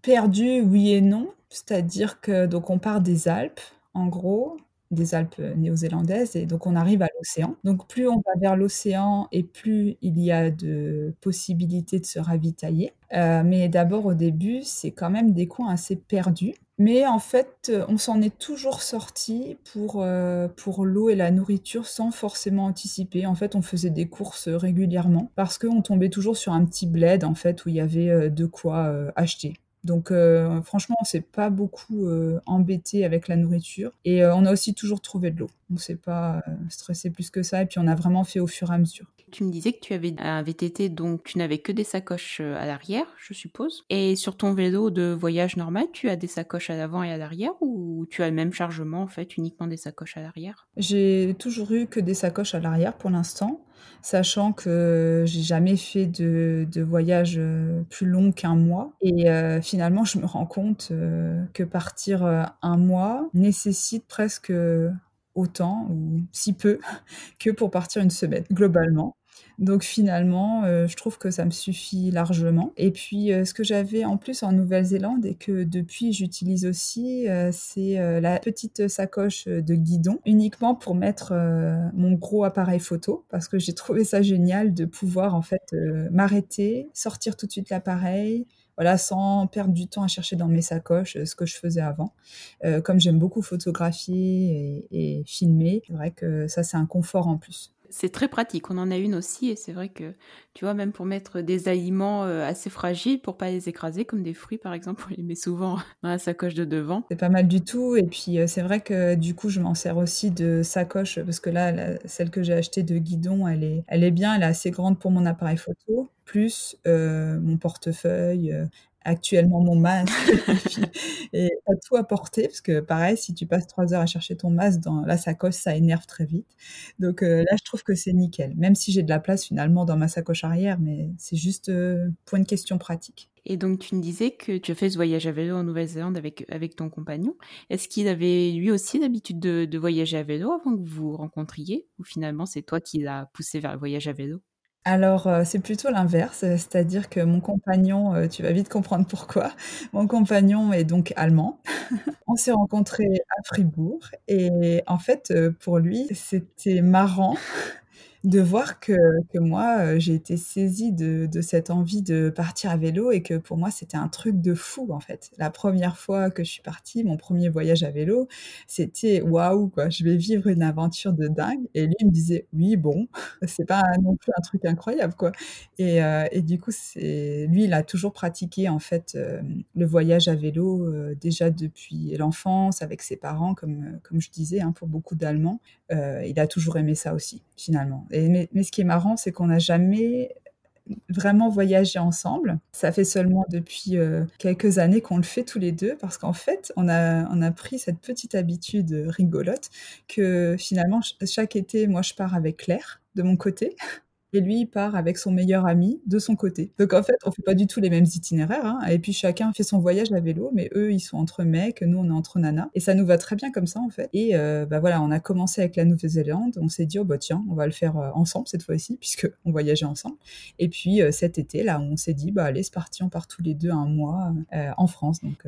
Perdu, oui et non. C'est-à-dire que donc on part des Alpes, en gros, des Alpes néo-zélandaises, et donc on arrive à l'océan. Donc plus on va vers l'océan et plus il y a de possibilités de se ravitailler. Euh, mais d'abord au début, c'est quand même des coins assez perdus. Mais en fait, on s'en est toujours sorti pour, euh, pour l'eau et la nourriture sans forcément anticiper. En fait, on faisait des courses régulièrement parce qu'on tombait toujours sur un petit bled en fait où il y avait euh, de quoi acheter. Donc euh, franchement, on s'est pas beaucoup euh, embêté avec la nourriture et euh, on a aussi toujours trouvé de l'eau. On s'est pas stressé plus que ça et puis on a vraiment fait au fur et à mesure. Tu me disais que tu avais un VTT donc tu n'avais que des sacoches à l'arrière, je suppose. Et sur ton vélo de voyage normal, tu as des sacoches à l'avant et à l'arrière ou tu as le même chargement en fait, uniquement des sacoches à l'arrière? J'ai toujours eu que des sacoches à l'arrière pour l'instant sachant que j'ai jamais fait de, voyage euh, plus long qu'un mois. Et euh, finalement, je me rends compte euh, que partir un mois nécessite presque autant ou si peu que pour partir une semaine, globalement. Donc finalement, euh, je trouve que ça me suffit largement. Et puis, euh, ce que j'avais en plus en Nouvelle-Zélande et que depuis j'utilise aussi, euh, c'est la petite sacoche de guidon, uniquement pour mettre mon gros appareil photo, parce que j'ai trouvé ça génial de pouvoir en fait m'arrêter, sortir tout de suite l'appareil, voilà, sans perdre du temps à chercher dans mes sacoches ce que je faisais avant. comme j'aime beaucoup photographier et, et filmer, c'est vrai que ça, c'est un confort en plus c'est très pratique. On en a une aussi et c'est vrai que, tu vois, même pour mettre des aliments euh, assez fragiles pour pas les écraser, comme des fruits par exemple, on les met souvent dans la sacoche de devant. C'est pas mal du tout. Et puis euh, c'est vrai que du coup, je m'en sers aussi de sacoche parce que là, celle que j'ai achetée de guidon, elle est, bien, elle est assez grande pour mon appareil photo plus euh, mon portefeuille, actuellement mon masque et à tout apporter parce que pareil si tu passes trois heures à chercher ton masque dans la sacoche ça énerve très vite. Donc euh, là je trouve que c'est nickel même si j'ai de la place finalement dans ma sacoche arrière mais c'est juste euh, pour une question pratique. Et donc tu me disais que tu as fait ce voyage à vélo en Nouvelle-Zélande avec, avec ton compagnon. Est-ce qu'il avait lui aussi l'habitude de, de voyager à vélo avant que vous vous rencontriez Ou finalement c'est toi qui l'as poussé vers le voyage à vélo? Alors, euh, c'est plutôt l'inverse, c'est-à-dire que mon compagnon, euh, tu vas vite comprendre pourquoi. Mon compagnon est donc allemand. On s'est rencontrés à Fribourg et en fait, euh, pour lui, c'était marrant de voir que, moi, euh, j'ai été saisie de, cette envie de partir à vélo et que pour moi, c'était un truc de fou, en fait. La première fois que je suis partie, mon premier voyage à vélo, c'était waouh, quoi, je vais vivre une aventure de dingue. Et lui, il me disait, oui, bon, c'est pas non plus un truc incroyable, quoi. Et, euh, du coup, lui, il a toujours pratiqué, en fait, euh, le voyage à vélo déjà depuis l'enfance avec ses parents, comme, comme je disais, hein, pour beaucoup d'Allemands. il a toujours aimé ça aussi, finalement mais, ce qui est marrant, c'est qu'on n'a jamais vraiment voyagé ensemble. Ça fait seulement depuis euh, quelques années qu'on le fait tous les deux parce qu'en fait, on a, on a pris cette petite habitude rigolote que finalement, chaque été, moi, je pars avec Claire de mon côté et lui il part avec son meilleur ami de son côté. Donc en fait, on fait pas du tout les mêmes itinéraires, hein, et puis chacun fait son voyage à vélo, mais eux ils sont entre mecs, nous on est entre nanas, et ça nous va très bien comme ça en fait. Et euh, bah voilà, on a commencé avec la Nouvelle-Zélande, on s'est dit oh bah tiens, on va le faire euh, ensemble cette fois-ci puisque on voyageait ensemble. Et puis euh, cet été là, on s'est dit bah allez c'est parti, on part tous les deux un mois en France. Donc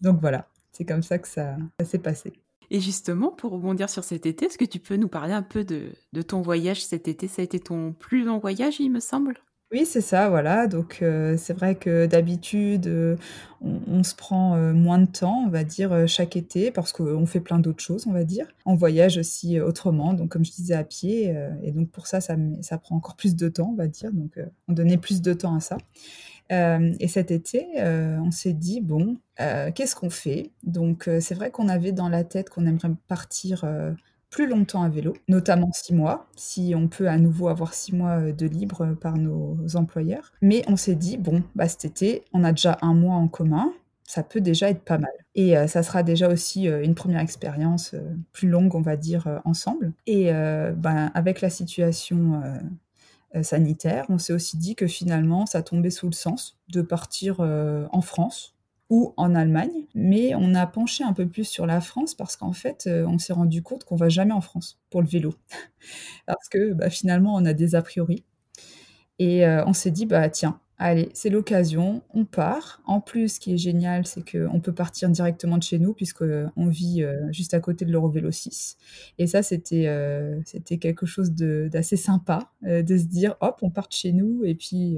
donc voilà, c'est comme ça que ça s'est passé. Et justement, pour rebondir sur cet été, est-ce que tu peux nous parler un peu de, ton voyage cet été? Ça a été ton plus long voyage, il me semble? Oui, c'est ça, voilà. Donc, euh, c'est vrai que d'habitude, euh, on, se prend euh, moins de temps, on va dire, chaque été, parce qu'on fait plein d'autres choses, on va dire. On voyage aussi autrement, donc comme je disais, à pied. et donc, pour ça, ça, ça, prend encore plus de temps, on va dire. Donc, on donnait plus de temps à ça. Euh, et cet été, euh, on s'est dit, bon, euh, qu'est-ce qu'on fait? Donc, c'est vrai qu'on avait dans la tête qu'on aimerait partir plus longtemps à vélo, notamment six mois, si on peut à nouveau avoir six mois de libre par nos employeurs. Mais on s'est dit, bon, bah, cet été, on a déjà un mois en commun, ça peut déjà être pas mal. Et ça sera déjà aussi une première expérience plus longue, on va dire, ensemble. Et ben, avec la situation sanitaire, on s'est aussi dit que finalement, ça tombait sous le sens de partir euh, en France ou en Allemagne, mais on a penché un peu plus sur la France parce qu'en fait, euh, on s'est rendu compte qu'on va jamais en France pour le vélo, parce que bah, finalement, on a des a priori. Et on s'est dit, bah tiens, Allez, c'est l'occasion, on part. En plus, ce qui est génial, c'est qu'on peut partir directement de chez nous, puisqu'on vit euh, juste à côté de l'Eurovélo 6. Et ça, c'était euh, quelque chose d'assez sympa, euh, de se dire, hop, on part de chez nous, et puis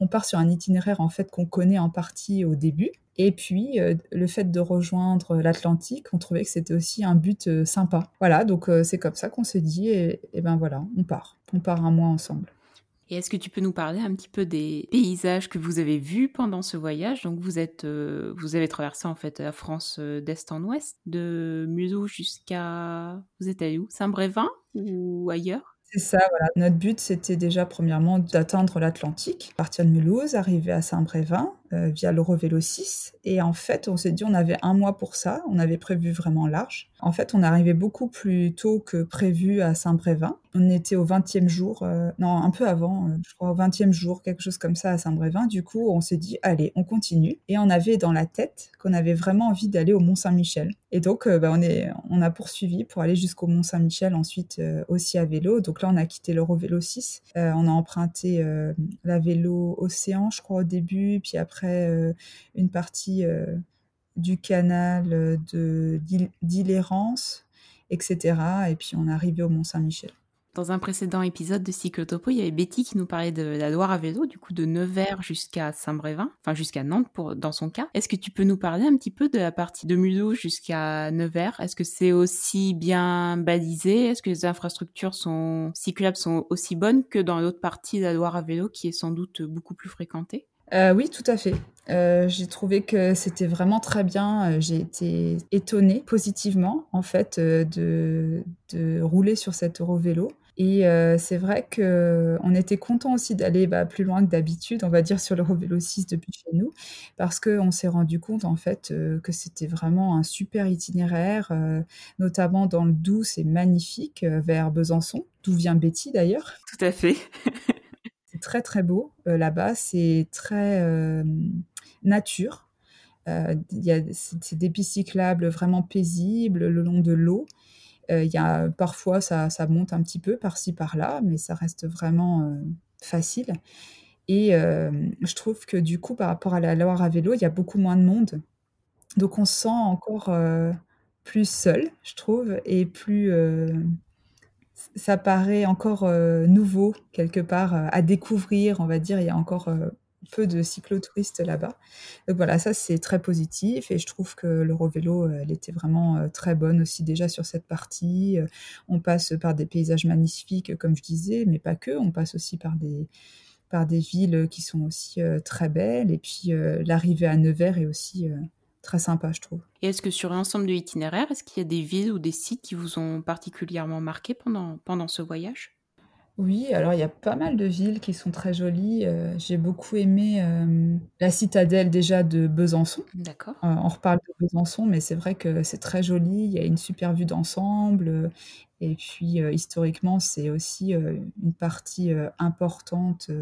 on part sur un itinéraire, en fait, qu'on connaît en partie au début. Et puis, le fait de rejoindre l'Atlantique, on trouvait que c'était aussi un but sympa. Voilà, donc c'est comme ça qu'on s'est dit, et, et ben voilà, on part. On part un mois ensemble. Et est-ce que tu peux nous parler un petit peu des paysages que vous avez vus pendant ce voyage? Donc vous êtes, euh, vous avez traversé en fait la France euh, d'est en ouest, de Mulhouse jusqu'à, vous êtes allé où? Saint-Brévin ou ailleurs? C'est ça, voilà. Notre but, c'était déjà premièrement d'atteindre l'Atlantique, partir de Mulhouse, arriver à Saint-Brévin euh, via l'Eurovélo 6. Et en fait, on s'est dit, on avait un mois pour ça, on avait prévu vraiment large. En fait, on arrivait beaucoup plus tôt que prévu à Saint-Brévin. On était au 20e jour, euh, non, un peu avant, euh, je crois au 20e jour, quelque chose comme ça à Saint-Brévin. Du coup, on s'est dit, allez, on continue. Et on avait dans la tête qu'on avait vraiment envie d'aller au Mont-Saint-Michel. Et donc, bah, on, est, on a poursuivi pour aller jusqu'au Mont-Saint-Michel, ensuite aussi à vélo. Donc là, on a quitté l'Eurovélo 6. on a emprunté la vélo Océan, je crois, au début, puis après une partie du canal de d'Île-Errance, etc. Et puis on est arrivé au Mont-Saint-Michel. Dans un précédent épisode de Cyclotopo, il y avait Betty qui nous parlait de la Loire à vélo, du coup de Nevers jusqu'à Saint-Brévin, enfin jusqu'à Nantes pour, dans son cas. Est-ce que tu peux nous parler un petit peu de la partie de Mulhouse jusqu'à Nevers? Est-ce que c'est aussi bien balisé? Est-ce que les infrastructures sont cyclables sont aussi bonnes que dans l'autre partie de la Loire à vélo qui est sans doute beaucoup plus fréquentée? Euh, oui, tout à fait. Euh, j'ai trouvé que c'était vraiment très bien. Euh, j'ai été étonnée positivement, en fait, de, de rouler sur cet Eurovélo. Et c'est vrai qu'on était content aussi d'aller bah, plus loin que d'habitude, on va dire, sur l'Eurovélo 6 depuis chez nous, parce qu'on s'est rendu compte, en fait, que c'était vraiment un super itinéraire, notamment dans le Doubs, c'est magnifique, vers Besançon, d'où vient Betty d'ailleurs. Tout à fait. très très beau là-bas, c'est très nature. c'est des pistes cyclables vraiment paisibles le long de l'eau. Il y a, parfois, ça, ça, monte un petit peu par-ci, par-là, mais ça reste vraiment facile. Et je trouve que du coup, par rapport à la Loire à vélo, il y a beaucoup moins de monde. Donc on se sent encore plus seul, je trouve, et plus ça paraît encore nouveau quelque part à découvrir, on va dire. Il y a encore peu de cyclotouristes là-bas. Donc voilà, ça c'est très positif et je trouve que l'Eurovélo, elle était vraiment très bonne aussi déjà sur cette partie. On passe par des paysages magnifiques, comme je disais, mais pas que. On passe aussi par des par des villes qui sont aussi très belles et puis l'arrivée à Nevers est aussi très sympa, je trouve. Et est-ce que sur l'ensemble de l'itinéraire, est-ce qu'il y a des villes ou des sites qui vous ont particulièrement marqué pendant, pendant ce voyage? Oui, alors il y a pas mal de villes qui sont très jolies. Euh, j'ai beaucoup aimé euh, la citadelle déjà de Besançon. D'accord. Euh, on reparle de Besançon, mais c'est vrai que c'est très joli. Il y a une super vue d'ensemble. et puis historiquement, c'est aussi une partie importante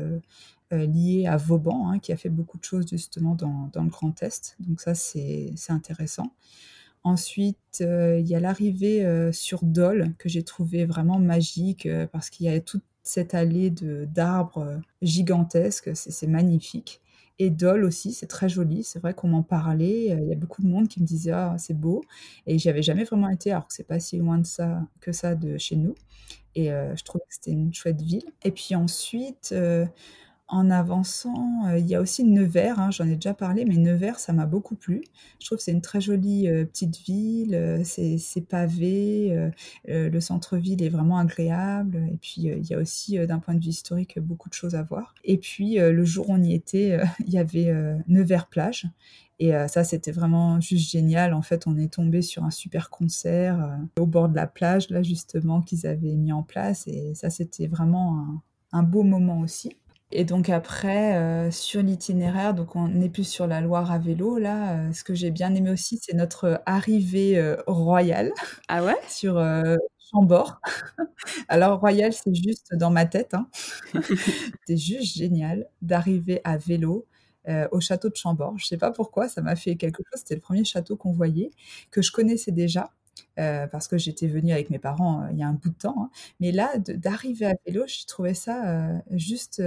liée à Vauban, hein, qui a fait beaucoup de choses justement dans, le Grand Est. Donc ça, c'est intéressant. Ensuite, euh, il y a l'arrivée euh, sur Dole que j'ai trouvé vraiment magique euh, parce qu'il y a toute cette allée d'arbres gigantesques, c'est magnifique. Et Dole aussi, c'est très joli. C'est vrai qu'on m'en parlait. Il y a beaucoup de monde qui me disait ah c'est beau. Et j'y avais jamais vraiment été, alors que c'est pas si loin de ça que ça de chez nous. Et je trouve que c'était une chouette ville. Et puis ensuite, en avançant, euh, il y a aussi Nevers, hein, j'en ai déjà parlé, mais Nevers, ça m'a beaucoup plu. Je trouve que c'est une très jolie euh, petite ville, euh, c'est pavé, le centre-ville est vraiment agréable, et puis il y a aussi, d'un point de vue historique, beaucoup de choses à voir. Et puis le jour où on y était, il y avait Nevers-Plage, et ça, c'était vraiment juste génial. En fait, on est tombé sur un super concert au bord de la plage, là justement, qu'ils avaient mis en place, et ça, c'était vraiment un beau moment aussi. Et donc après, euh, sur l'itinéraire, donc on n'est plus sur la Loire à vélo là, euh, ce que j'ai bien aimé aussi, c'est notre arrivée, euh, royale Ah ouais? sur, Chambord. Alors royal, c'est juste dans ma tête, hein. C'était juste génial d'arriver à vélo, au château de Chambord. Je sais pas pourquoi, ça m'a fait quelque chose. C'était le premier château qu'on voyait, que je connaissais déjà. Euh, parce que j'étais venue avec mes parents euh, il y a un bout de temps. Hein. Mais là, d'arriver à vélo, j'ai trouvé ça euh, juste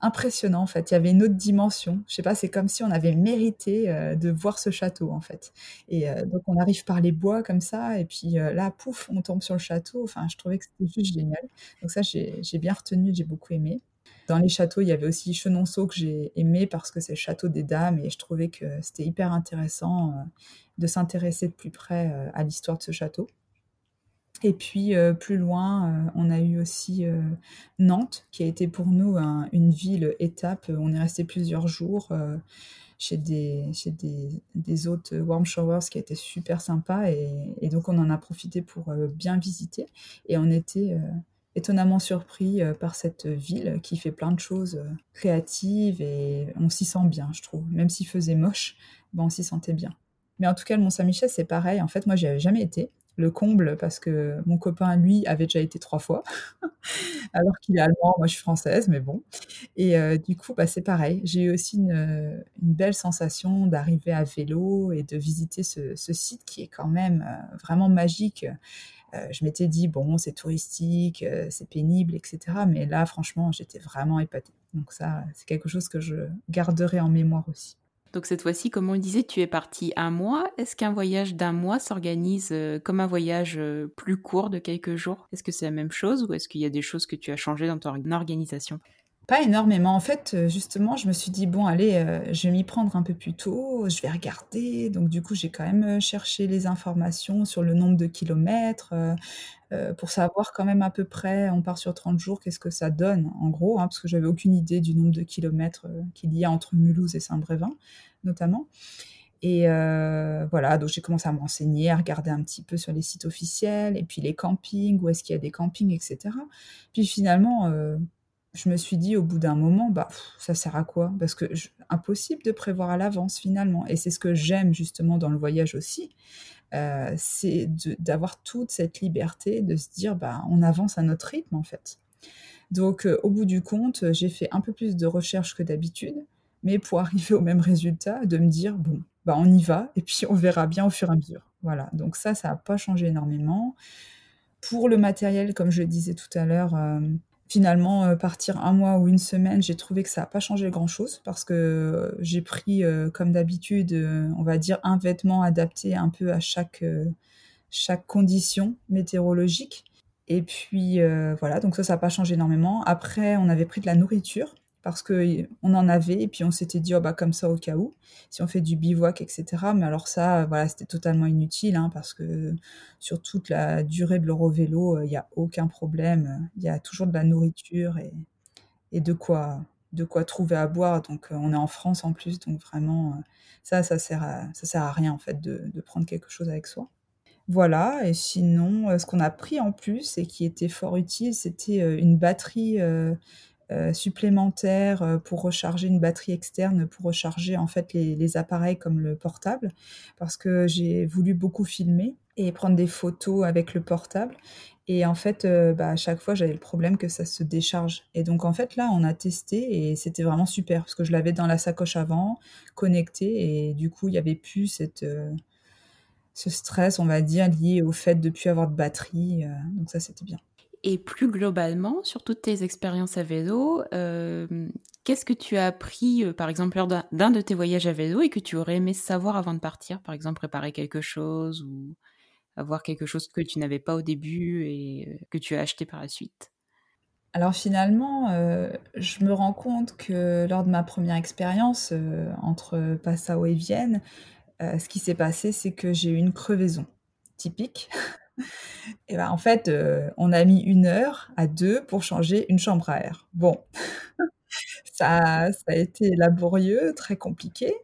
impressionnant en fait. Il y avait une autre dimension. Je sais pas, c'est comme si on avait mérité de voir ce château en fait. Et donc on arrive par les bois comme ça, et puis là, pouf, on tombe sur le château. Enfin, je trouvais que c'était juste génial. Donc ça, j'ai bien retenu, j'ai beaucoup aimé. Dans les châteaux, il y avait aussi Chenonceau que j'ai aimé parce que c'est le château des dames et je trouvais que c'était hyper intéressant euh, de s'intéresser de plus près euh, à l'histoire de ce château. Et puis euh, plus loin, on a eu aussi Nantes, qui a été pour nous une ville étape. On est resté plusieurs jours chez des, chez des, des hôtes warm showers, qui été super sympa. Et, et, donc on en a profité pour bien visiter. Et on était étonnamment surpris euh, par cette ville qui fait plein de choses euh, créatives et on s'y sent bien, je trouve. Même s'il faisait moche, ben on s'y sentait bien. Mais en tout cas, le Mont-Saint-Michel, c'est pareil. En fait, moi, j'y avais jamais été. Le comble, parce que mon copain, lui, avait déjà été trois fois, alors qu'il est allemand, moi je suis française, mais bon. Et euh, du coup, bah, c'est pareil. J'ai eu aussi une, belle sensation d'arriver à vélo et de visiter ce, site qui est quand même vraiment magique je m'étais dit, bon, c'est touristique, euh, c'est pénible, etc. Mais là, franchement, j'étais vraiment épatée. Donc ça, c'est quelque chose que je garderai en mémoire aussi. Donc cette fois-ci, comme on disait, tu es parti un mois. Est-ce qu'un voyage d'un mois s'organise euh, comme un voyage euh, plus court de quelques jours? Est-ce que c'est la même chose ou est-ce qu'il y a des choses que tu as changées dans ton organisation? Pas énormément. En fait, euh, justement, je me suis dit, bon, allez, je vais m'y prendre un peu plus tôt, je vais regarder. Donc, du coup, j'ai quand même cherché les informations sur le nombre de kilomètres, pour savoir quand même à peu près, on part sur 30 jours, qu'est-ce que ça donne, en gros, hein, parce que j'avais aucune idée du nombre de kilomètres qu'il y a entre Mulhouse et Saint-Brévin notamment. Et euh, voilà, donc j'ai commencé à m'enseigner, à regarder un petit peu sur les sites officiels, et puis les campings, où est-ce qu'il y a des campings, etc. Puis finalement, euh, je me suis dit au bout d'un moment, bah ça sert à quoi? Parce que impossible de prévoir à l'avance finalement. Et c'est ce que j'aime justement dans le voyage aussi, euh, c'est d'avoir toute cette liberté de se dire, bah on avance à notre rythme en fait. Donc au bout du compte, j'ai fait un peu plus de recherche que d'habitude mais pour arriver au même résultat, de me dire, bon, bah on y va, et puis on verra bien au fur et à mesure. Voilà, donc ça, ça n'a pas changé énormément. Pour le matériel, comme je le disais tout à l'heure, euh, finalement, euh, partir un mois ou une semaine, j'ai trouvé que ça n'a pas changé grand-chose, parce que j'ai pris, euh, comme d'habitude, on va dire, un vêtement adapté un peu à chaque, chaque condition météorologique. Et puis voilà, donc ça, ça n'a pas changé énormément. Après, on avait pris de la nourriture parce qu'on en avait et puis on s'était dit oh bah comme ça au cas où si on fait du bivouac etc mais alors ça voilà c'était totalement inutile hein, parce que sur toute la durée de l'Eurovélo il n'y a aucun problème. Il y a toujours de la nourriture et, et de quoi de quoi trouver à boire. Donc on est en France en plus donc vraiment ça ça sert à, ça sert à rien en fait de, de prendre quelque chose avec soi. Voilà, et sinon, ce qu'on a pris en plus et qui était fort utile, c'était une batterie euh, supplémentaire euh, pour recharger une batterie externe, pour recharger en fait les, appareils comme le portable, parce que j'ai voulu beaucoup filmer et prendre des photos avec le portable. Et en fait, euh, bah, à chaque fois, j'avais le problème que ça se décharge. Et donc, en fait, là, on a testé et c'était vraiment super parce que je l'avais dans la sacoche avant, connecté, et du coup, il n'y avait plus cette, ce stress, on va dire, lié au fait de plus avoir de batterie. donc, ça, c'était bien. Et plus globalement, sur toutes tes expériences à vélo, euh, qu'est-ce que tu as appris, euh, par exemple, lors d'un de tes voyages à vélo et que tu aurais aimé savoir avant de partir? Par exemple, préparer quelque chose ou avoir quelque chose que tu n'avais pas au début et euh, que tu as acheté par la suite? Alors finalement, je me rends compte que lors de ma première expérience entre Passau et Vienne, ce qui s'est passé, c'est que j'ai eu une crevaison typique. Et ben en fait, euh, on a mis une heure à deux pour changer une chambre à air. Bon, ça, ça a été laborieux, très compliqué.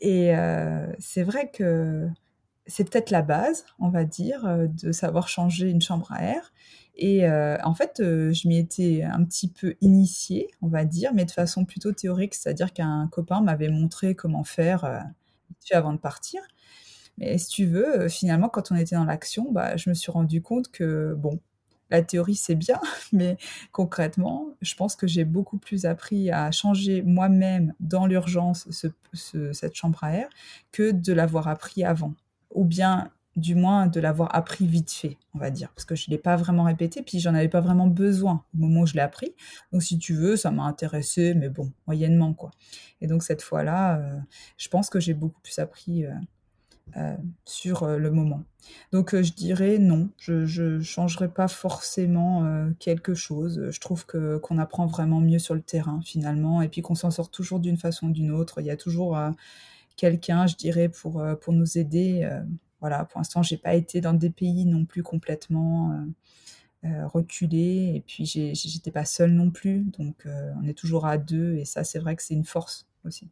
Et euh, c'est vrai que c'est peut-être la base, on va dire, euh, de savoir changer une chambre à air. Et en fait, je m'y étais un petit peu initiée, on va dire, mais de façon plutôt théorique, c'est-à-dire qu'un copain m'avait montré comment faire avant de partir. Mais si tu veux, euh, finalement, quand on était dans l'action, bah, je me suis rendu compte que, bon, la théorie c'est bien, mais concrètement, je pense que j'ai beaucoup plus appris à changer moi-même dans l'urgence cette chambre à air que de l'avoir appris avant. Ou bien, du moins, de l'avoir appris vite fait, on va dire. Parce que je ne l'ai pas vraiment répété, puis j'en avais pas vraiment besoin au moment où je l'ai appris. Donc, si tu veux, ça m'a intéressé, mais bon, moyennement, quoi. Et donc, cette fois-là, euh, je pense que j'ai beaucoup plus appris. Euh, euh, sur euh, le moment. Donc euh, je dirais non, je ne changerai pas forcément quelque chose. Je trouve que qu'on apprend vraiment mieux sur le terrain finalement, et puis qu'on s'en sort toujours d'une façon ou d'une autre. Il y a toujours quelqu'un, je dirais, pour, pour nous aider. voilà, pour l'instant, j'ai pas été dans des pays non plus complètement reculés, et puis j'étais pas seule non plus, donc on est toujours à deux, et ça, c'est vrai que c'est une force aussi.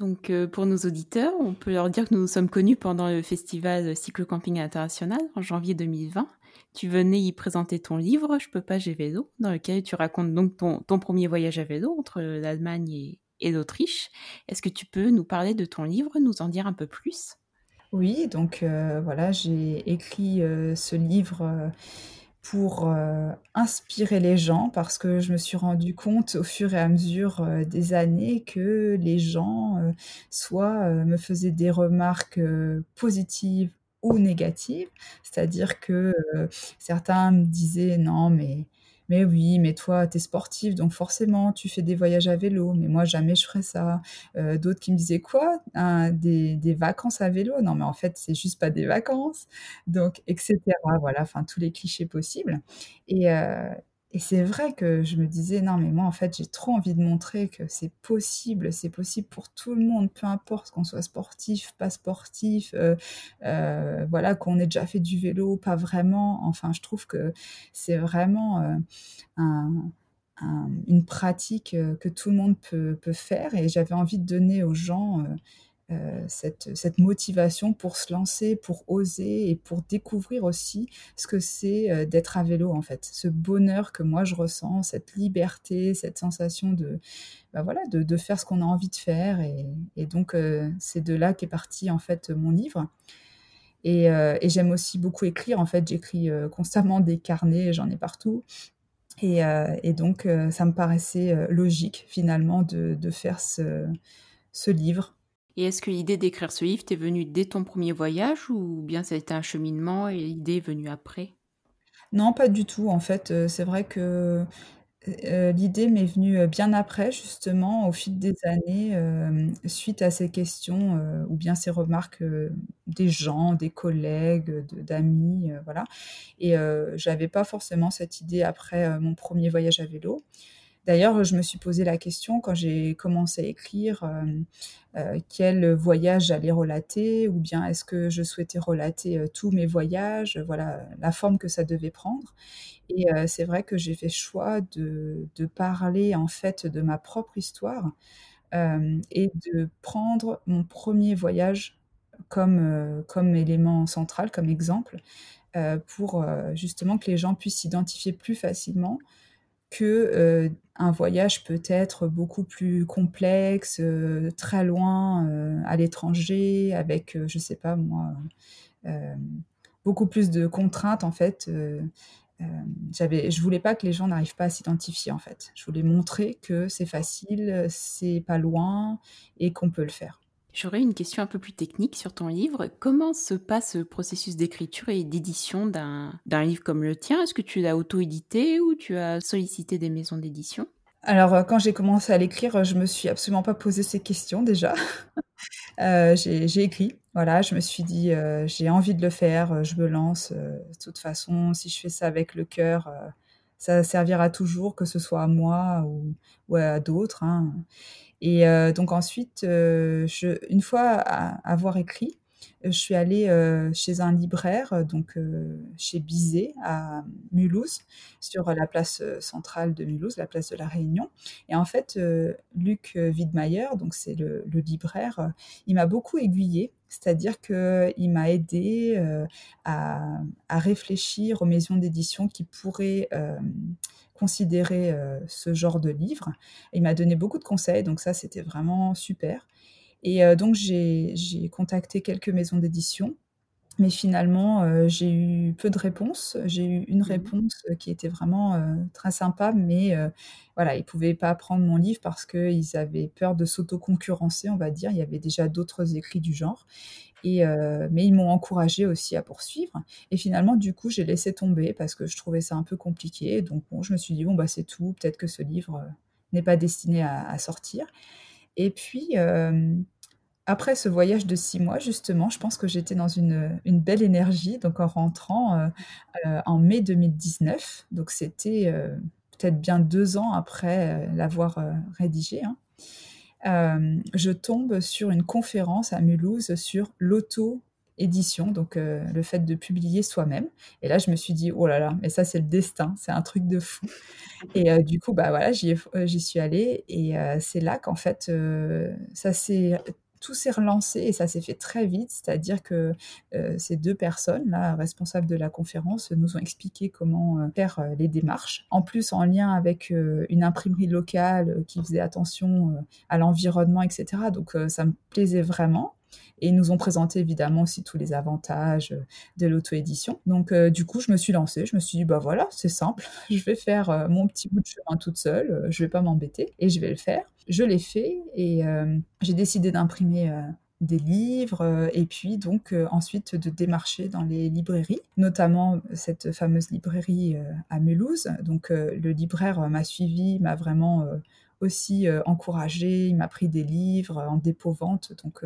Donc, euh, pour nos auditeurs, on peut leur dire que nous nous sommes connus pendant le festival Cyclo-Camping International en janvier 2020. Tu venais y présenter ton livre Je peux pas, j'ai vélo, dans lequel tu racontes donc ton, premier voyage à vélo entre l'Allemagne et, l'Autriche. Est-ce que tu peux nous parler de ton livre, nous en dire un peu plus? Oui, donc euh, voilà, j'ai écrit euh, ce livre pour euh, inspirer les gens parce que je me suis rendu compte au fur et à mesure euh, des années que les gens euh, soit me faisaient des remarques positives ou négatives, c'est-à-dire que certains me disaient non mais mais oui, mais toi, tu es sportive, donc forcément, tu fais des voyages à vélo, mais moi, jamais je ferais ça. Euh, d'autres qui me disaient quoi? des, des vacances à vélo? Non, mais en fait, c'est juste pas des vacances. Donc, etc. Voilà, enfin, tous les clichés possibles. Et, euh, et c'est vrai que je me disais, non, mais moi, en fait, j'ai trop envie de montrer que c'est possible, c'est possible pour tout le monde, peu importe qu'on soit sportif, pas sportif, euh, euh, voilà, qu'on ait déjà fait du vélo, pas vraiment. Enfin, je trouve que c'est vraiment euh, une pratique que tout le monde peut, peut faire et j'avais envie de donner aux gens euh, cette, cette, motivation pour se lancer, pour oser et pour découvrir aussi ce que c'est euh, d'être à vélo en fait. Ce bonheur que moi je ressens, cette liberté, cette sensation de, bah voilà, de, de faire ce qu'on a envie de faire. Et, donc euh, c'est de là qu'est parti en fait mon livre. Et, et j'aime aussi beaucoup écrire. En fait, j'écris constamment des carnets, j'en ai partout. Et, et donc ça me paraissait logique finalement de, de faire ce, ce livre et est-ce que l'idée d'écrire ce livre t'est venue dès ton premier voyage ou bien ça a été un cheminement et l'idée est venue après? Non, pas du tout. En fait, euh, c'est vrai que euh, l'idée m'est venue euh, bien après, justement, au fil des années, suite à ces questions ou bien ces remarques des gens, des collègues, d'amis, voilà. Et j'avais pas forcément cette idée après mon premier voyage à vélo. D'ailleurs, je me suis posé la question quand j'ai commencé à écrire euh, euh, quel voyage j'allais relater, ou bien est-ce que je souhaitais relater euh, tous mes voyages, voilà la forme que ça devait prendre. Et c'est vrai que j'ai fait choix de, parler en fait de ma propre histoire et de prendre mon premier voyage comme, comme élément central, comme exemple, pour justement que les gens puissent s'identifier plus facilement que euh, un voyage peut être beaucoup plus complexe, euh, très loin, euh, à l'étranger, avec, je sais pas moi, beaucoup plus de contraintes en fait. j'avais, je voulais pas que les gens n'arrivent pas à s'identifier en fait. Je voulais montrer que c'est facile, c'est pas loin et qu'on peut le faire. J'aurais une question un peu plus technique sur ton livre. Comment se passe le processus d'écriture et d'édition d'un livre comme le tien? Est-ce que tu l'as auto-édité ou tu as sollicité des maisons d'édition? Alors, euh, quand j'ai commencé à l'écrire, je me suis absolument pas posé ces questions déjà. Euh, j'ai écrit, voilà, je me suis dit, euh, j'ai envie de le faire, je me lance. de toute façon, si je fais ça avec le cœur, ça servira toujours, que ce soit à moi ou, à d'autres. Hein. Et euh, donc ensuite, euh, une fois avoir écrit, je suis allée euh, chez un libraire, donc chez Bizet à Mulhouse, sur la place centrale de Mulhouse, la place de la Réunion. Et en fait, Luc Wiedmeyer, donc c'est le, libraire, il m'a beaucoup aiguillée, c'est-à-dire qu'il m'a aidé à, à, réfléchir aux maisons d'édition qui pourraient considérer euh, ce genre de livre. Il m'a donné beaucoup de conseils, donc ça, c'était vraiment super. Et euh, donc, j'ai contacté quelques maisons d'édition. Mais finalement, euh, j'ai eu peu de réponses. J'ai eu une mmh réponse qui était vraiment très sympa, mais voilà, ils ne pouvaient pas prendre mon livre parce qu'ils avaient peur de s'auto-concurrencer, on va dire. Il y avait déjà d'autres écrits du genre. Euh, mais ils m'ont encouragé aussi à poursuivre. Et finalement, du coup, j'ai laissé tomber parce que je trouvais ça un peu compliqué. Donc, je me suis dit, bon, bah, c'est tout. Peut-être que ce livre euh, n'est pas destiné à, sortir. Et puis, euh, après ce voyage de six mois, justement, je pense que j'étais dans une, belle énergie. Donc, en rentrant en mai 2019, donc c'était peut-être bien deux ans après l'avoir rédigé. Hein, euh, je tombe sur une conférence à Mulhouse sur l'auto-édition, donc euh, le fait de publier soi-même. Et là, je me suis dit, oh là là, mais ça, c'est le destin, c'est un truc de fou. Et euh, du coup, bah voilà, j'y suis allée. Et c'est là qu'en fait, ça s'est tout s'est relancé et ça s'est fait très vite, c'est-à-dire que euh, ces deux personnes, là, responsables de la conférence, nous ont expliqué comment euh, faire euh, les démarches. En plus, en lien avec une imprimerie locale qui faisait attention à l'environnement, etc. Donc, ça me plaisait vraiment. Et ils nous ont présenté évidemment aussi tous les avantages de l'auto-édition. Donc du coup, je me suis lancée. Je me suis dit, bah voilà, c'est simple. Je vais faire mon petit bout de chemin toute seule. Je vais pas m'embêter et je vais le faire. Je l'ai fait et j'ai décidé d'imprimer des livres et puis donc ensuite de démarcher dans les librairies, notamment cette fameuse librairie à Mulhouse. Donc le libraire m'a suivi, m'a vraiment aussi encouragé, il m'a pris des livres en dépôt-vente, donc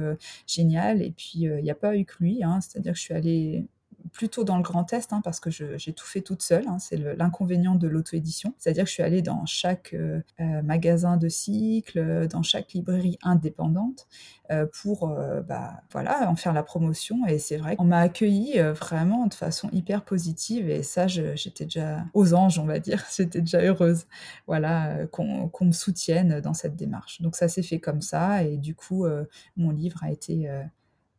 génial. Et puis il n'y a pas eu que lui, hein, c'est-à-dire que je suis allée plutôt dans le Grand Est, hein, parce que j'ai tout fait toute seule. Hein, c'est l'inconvénient de l'auto-édition. C'est-à-dire que je suis allée dans chaque euh, euh, magasin de cycle, dans chaque librairie indépendante, euh, pour bah, voilà, en faire la promotion. Et c'est vrai qu'on m'a accueilli vraiment de façon hyper positive. Et ça, j'étais déjà aux anges, on va dire. J'étais déjà heureuse voilà, qu'on me soutienne dans cette démarche. Donc ça s'est fait comme ça. Et du coup, mon livre a été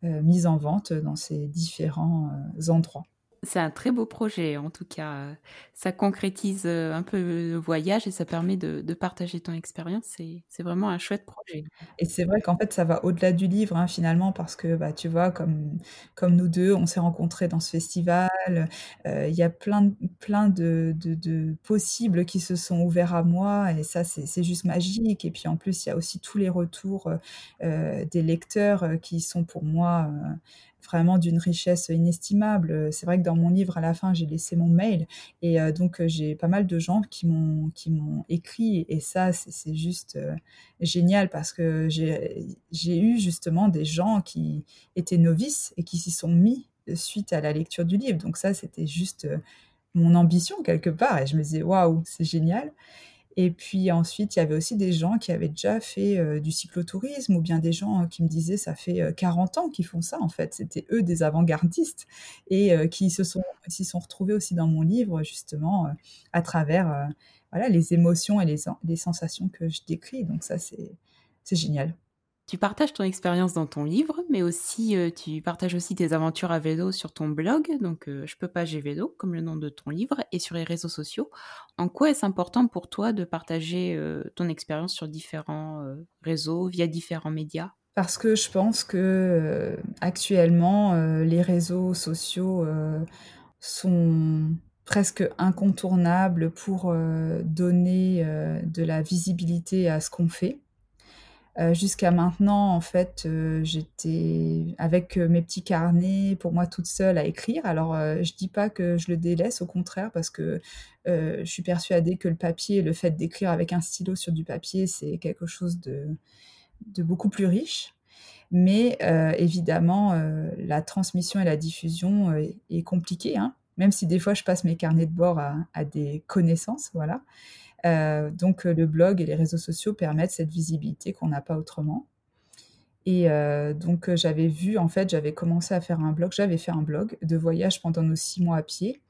mise en vente dans ces différents euh, endroits. C'est un très beau projet, en tout cas. Ça concrétise euh, un peu le voyage et ça permet de, partager ton expérience. C'est vraiment un chouette projet. Et c'est vrai qu'en fait, ça va au-delà du livre, hein, finalement, parce que, bah, tu vois, comme, comme nous deux, on s'est rencontrés dans ce festival. Euh, il y a plein, plein de, de, possibles qui se sont ouverts à moi et ça, c'est juste magique. Et puis, en plus, il y a aussi tous les retours euh, des lecteurs qui sont pour moi vraiment d'une richesse inestimable. C'est vrai que dans mon livre, à la fin, j'ai laissé mon mail et euh, donc euh, j'ai pas mal de gens qui m'ont qui m'ont écrit et ça, c'est juste euh, génial parce que j'ai eu justement des gens qui étaient novices et qui s'y sont mis suite à la lecture du livre. Donc ça, c'était juste mon ambition quelque part et je me disais waouh, c'est génial. Et puis ensuite, il y avait aussi des gens qui avaient déjà fait euh, du cyclotourisme ou bien des gens qui me disaient ça fait 40 euh, ans qu'ils font ça en fait. C'était eux des avant-gardistes et euh, qui se sont, s'y sont retrouvés aussi dans mon livre justement à travers voilà, les émotions et les, les sensations que je décris. Donc ça, c'est génial. Tu partages ton expérience dans ton livre, mais aussi euh, tu partages aussi tes aventures à vélo sur ton blog, donc euh, Je peux pas, j'ai vélo, comme le nom de ton livre, et sur les réseaux sociaux. En quoi est-ce important pour toi de partager euh, ton expérience sur différents réseaux, via différents médias? Parce que je pense que actuellement, les réseaux sociaux sont presque incontournables pour donner de la visibilité à ce qu'on fait. Euh, jusqu'à maintenant, en fait, euh, j'étais avec euh, mes petits carnets pour moi toute seule à écrire. Alors, je dis pas que je le délaisse, au contraire, parce que je suis persuadée que le papier, le fait d'écrire avec un stylo sur du papier, c'est quelque chose de, beaucoup plus riche. Mais évidemment, la transmission et la diffusion est, compliquée, hein, même si des fois je passe mes carnets de bord à, à des connaissances, voilà. Euh, donc euh, le blog et les réseaux sociaux permettent cette visibilité qu'on n'a pas autrement. Et euh, donc j'avais vu, en fait, j'avais commencé à faire un blog, j'avais fait un blog de voyage pendant nos six mois à pied,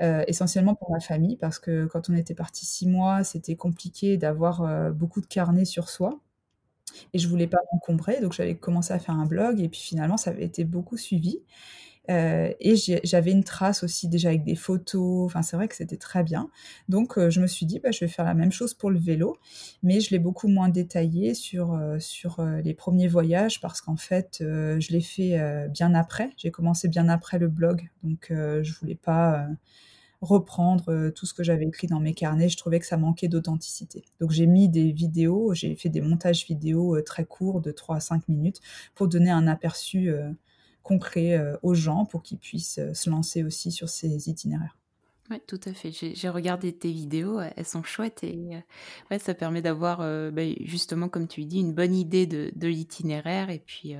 essentiellement pour ma famille, parce que quand on était parti six mois, c'était compliqué d'avoir beaucoup de carnets sur soi. Et je voulais pas m'encombrer, donc j'avais commencé à faire un blog, et puis finalement, ça avait été beaucoup suivi. Euh, et j'avais une trace aussi déjà avec des photos. Enfin, c'est vrai que c'était très bien. Donc, euh, je me suis dit, bah, je vais faire la même chose pour le vélo, mais je l'ai beaucoup moins détaillé sur, euh, sur les premiers voyages parce qu'en fait, je l'ai fait bien après. J'ai commencé bien après le blog, donc je voulais pas reprendre tout ce que j'avais écrit dans mes carnets. Je trouvais que ça manquait d'authenticité. Donc j'ai mis des vidéos, j'ai fait des montages vidéo très courts de 3 à 5 minutes pour donner un aperçu concret euh, aux gens pour qu'ils puissent euh, se lancer aussi sur ces itinéraires. Oui, tout à fait. J'ai regardé tes vidéos, elles sont chouettes et euh, ouais, ça permet d'avoir bah, justement, comme tu dis, une bonne idée de, l'itinéraire et puis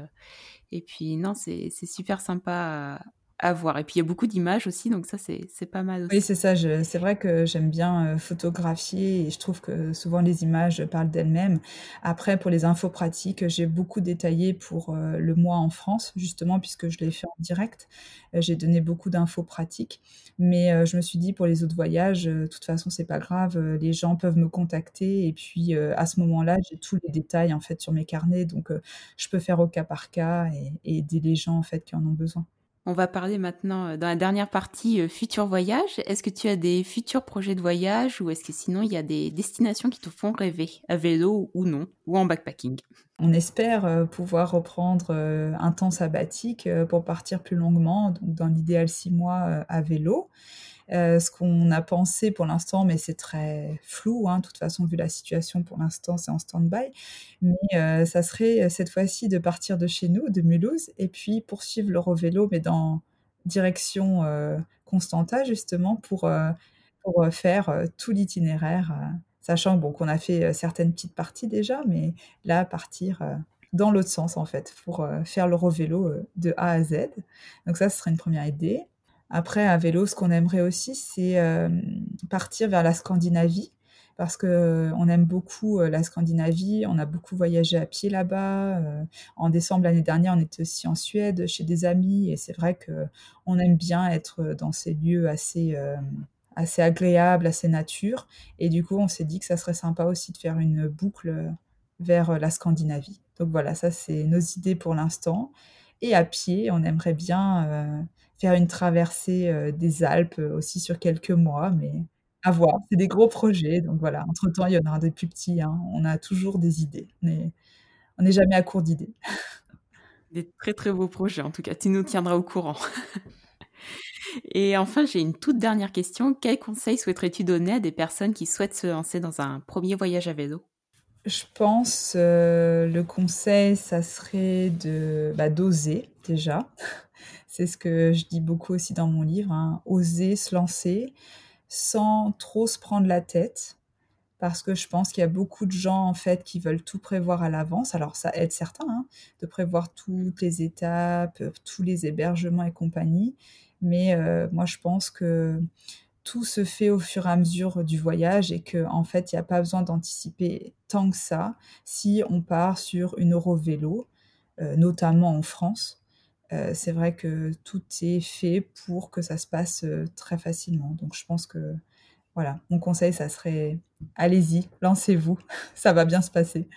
et puis non, c'est super sympa à voir. Et puis il y a beaucoup d'images aussi, donc ça c'est pas mal aussi. Oui, c'est ça. C'est vrai que j'aime bien euh, photographier et je trouve que souvent les images parlent d'elles-mêmes. Après, pour les infos pratiques, j'ai beaucoup détaillé pour euh, le mois en France, justement, puisque je l'ai fait en direct. Euh, j'ai donné beaucoup d'infos pratiques. Mais je me suis dit, pour les autres voyages, de toute façon, c'est pas grave. les gens peuvent me contacter et puis à ce moment-là, j'ai tous les détails en fait sur mes carnets, donc je peux faire au cas par cas et, et aider les gens en fait qui en ont besoin. On va parler maintenant euh, dans la dernière partie euh, futur voyage. Est-ce que tu as des futurs projets de voyage ou est-ce que sinon il y a des destinations qui te font rêver à vélo ou non ou en backpacking? On espère pouvoir reprendre un temps sabbatique pour partir plus longuement, donc dans l'idéal six mois à vélo. Euh, ce qu'on a pensé pour l'instant, mais c'est très flou, hein, de toute façon, vu la situation pour l'instant, c'est en stand-by. Mais euh, ça serait euh, cette fois-ci de partir de chez nous, de Mulhouse, et puis poursuivre l'Eurovélo, mais dans direction Constanta, justement, pour, faire tout l'itinéraire, sachant qu'on a fait certaines petites parties déjà, mais là, partir dans l'autre sens, en fait, pour faire l'Eurovélo de A à Z. Donc ça, ce serait une première idée. Après, à vélo, ce qu'on aimerait aussi, c'est euh, partir vers la Scandinavie, parce que euh, on aime beaucoup euh, la Scandinavie. On a beaucoup voyagé à pied là-bas. en décembre l'année dernière, on était aussi en Suède chez des amis, et c'est vrai que on aime bien être dans ces lieux assez assez agréables, assez nature. Et du coup, on s'est dit que ça serait sympa aussi de faire une boucle vers la Scandinavie. Donc voilà, ça c'est nos idées pour l'instant. Et à pied, on aimerait bien faire une traversée euh, des Alpes euh, aussi sur quelques mois, mais à voir. C'est des gros projets, donc voilà. Entre-temps, il y en aura des plus petits. Hein. On a toujours des idées. On n'est jamais à court d'idées. Des très très beaux projets, en tout cas. Tu nous tiendras au courant. Et enfin, j'ai une toute dernière question. Quel conseil souhaiterais-tu donner à des personnes qui souhaitent se lancer dans un premier voyage à vélo? Je pense euh, le conseil, ça serait de bah, d'oser déjà. C'est ce que je dis beaucoup aussi dans mon livre, hein. oser se lancer sans trop se prendre la tête, parce que je pense qu'il y a beaucoup de gens en fait qui veulent tout prévoir à l'avance. Alors ça aide certains hein, de prévoir toutes les étapes, tous les hébergements et compagnie, mais euh, moi je pense que tout se fait au fur et à mesure du voyage et que en fait il n'y a pas besoin d'anticiper tant que ça si on part sur une Eurovélo, euh, notamment en France. Euh, c'est vrai que tout est fait pour que ça se passe euh, très facilement. Donc je pense que voilà, mon conseil, ça serait allez-y, lancez-vous, ça va bien se passer.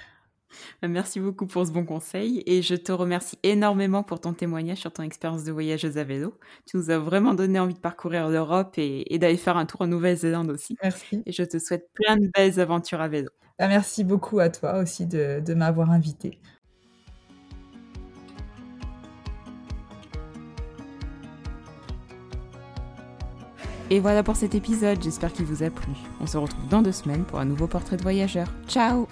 Merci beaucoup pour ce bon conseil et je te remercie énormément pour ton témoignage sur ton expérience de voyageuse à vélo. Tu nous as vraiment donné envie de parcourir l'Europe et, d'aller faire un tour en Nouvelle-Zélande aussi. Merci. Et je te souhaite plein de belles aventures à vélo. Bah, merci beaucoup à toi aussi de, de m'avoir invité. Et voilà pour cet épisode, j'espère qu'il vous a plu. On se retrouve dans deux semaines pour un nouveau portrait de voyageur. Ciao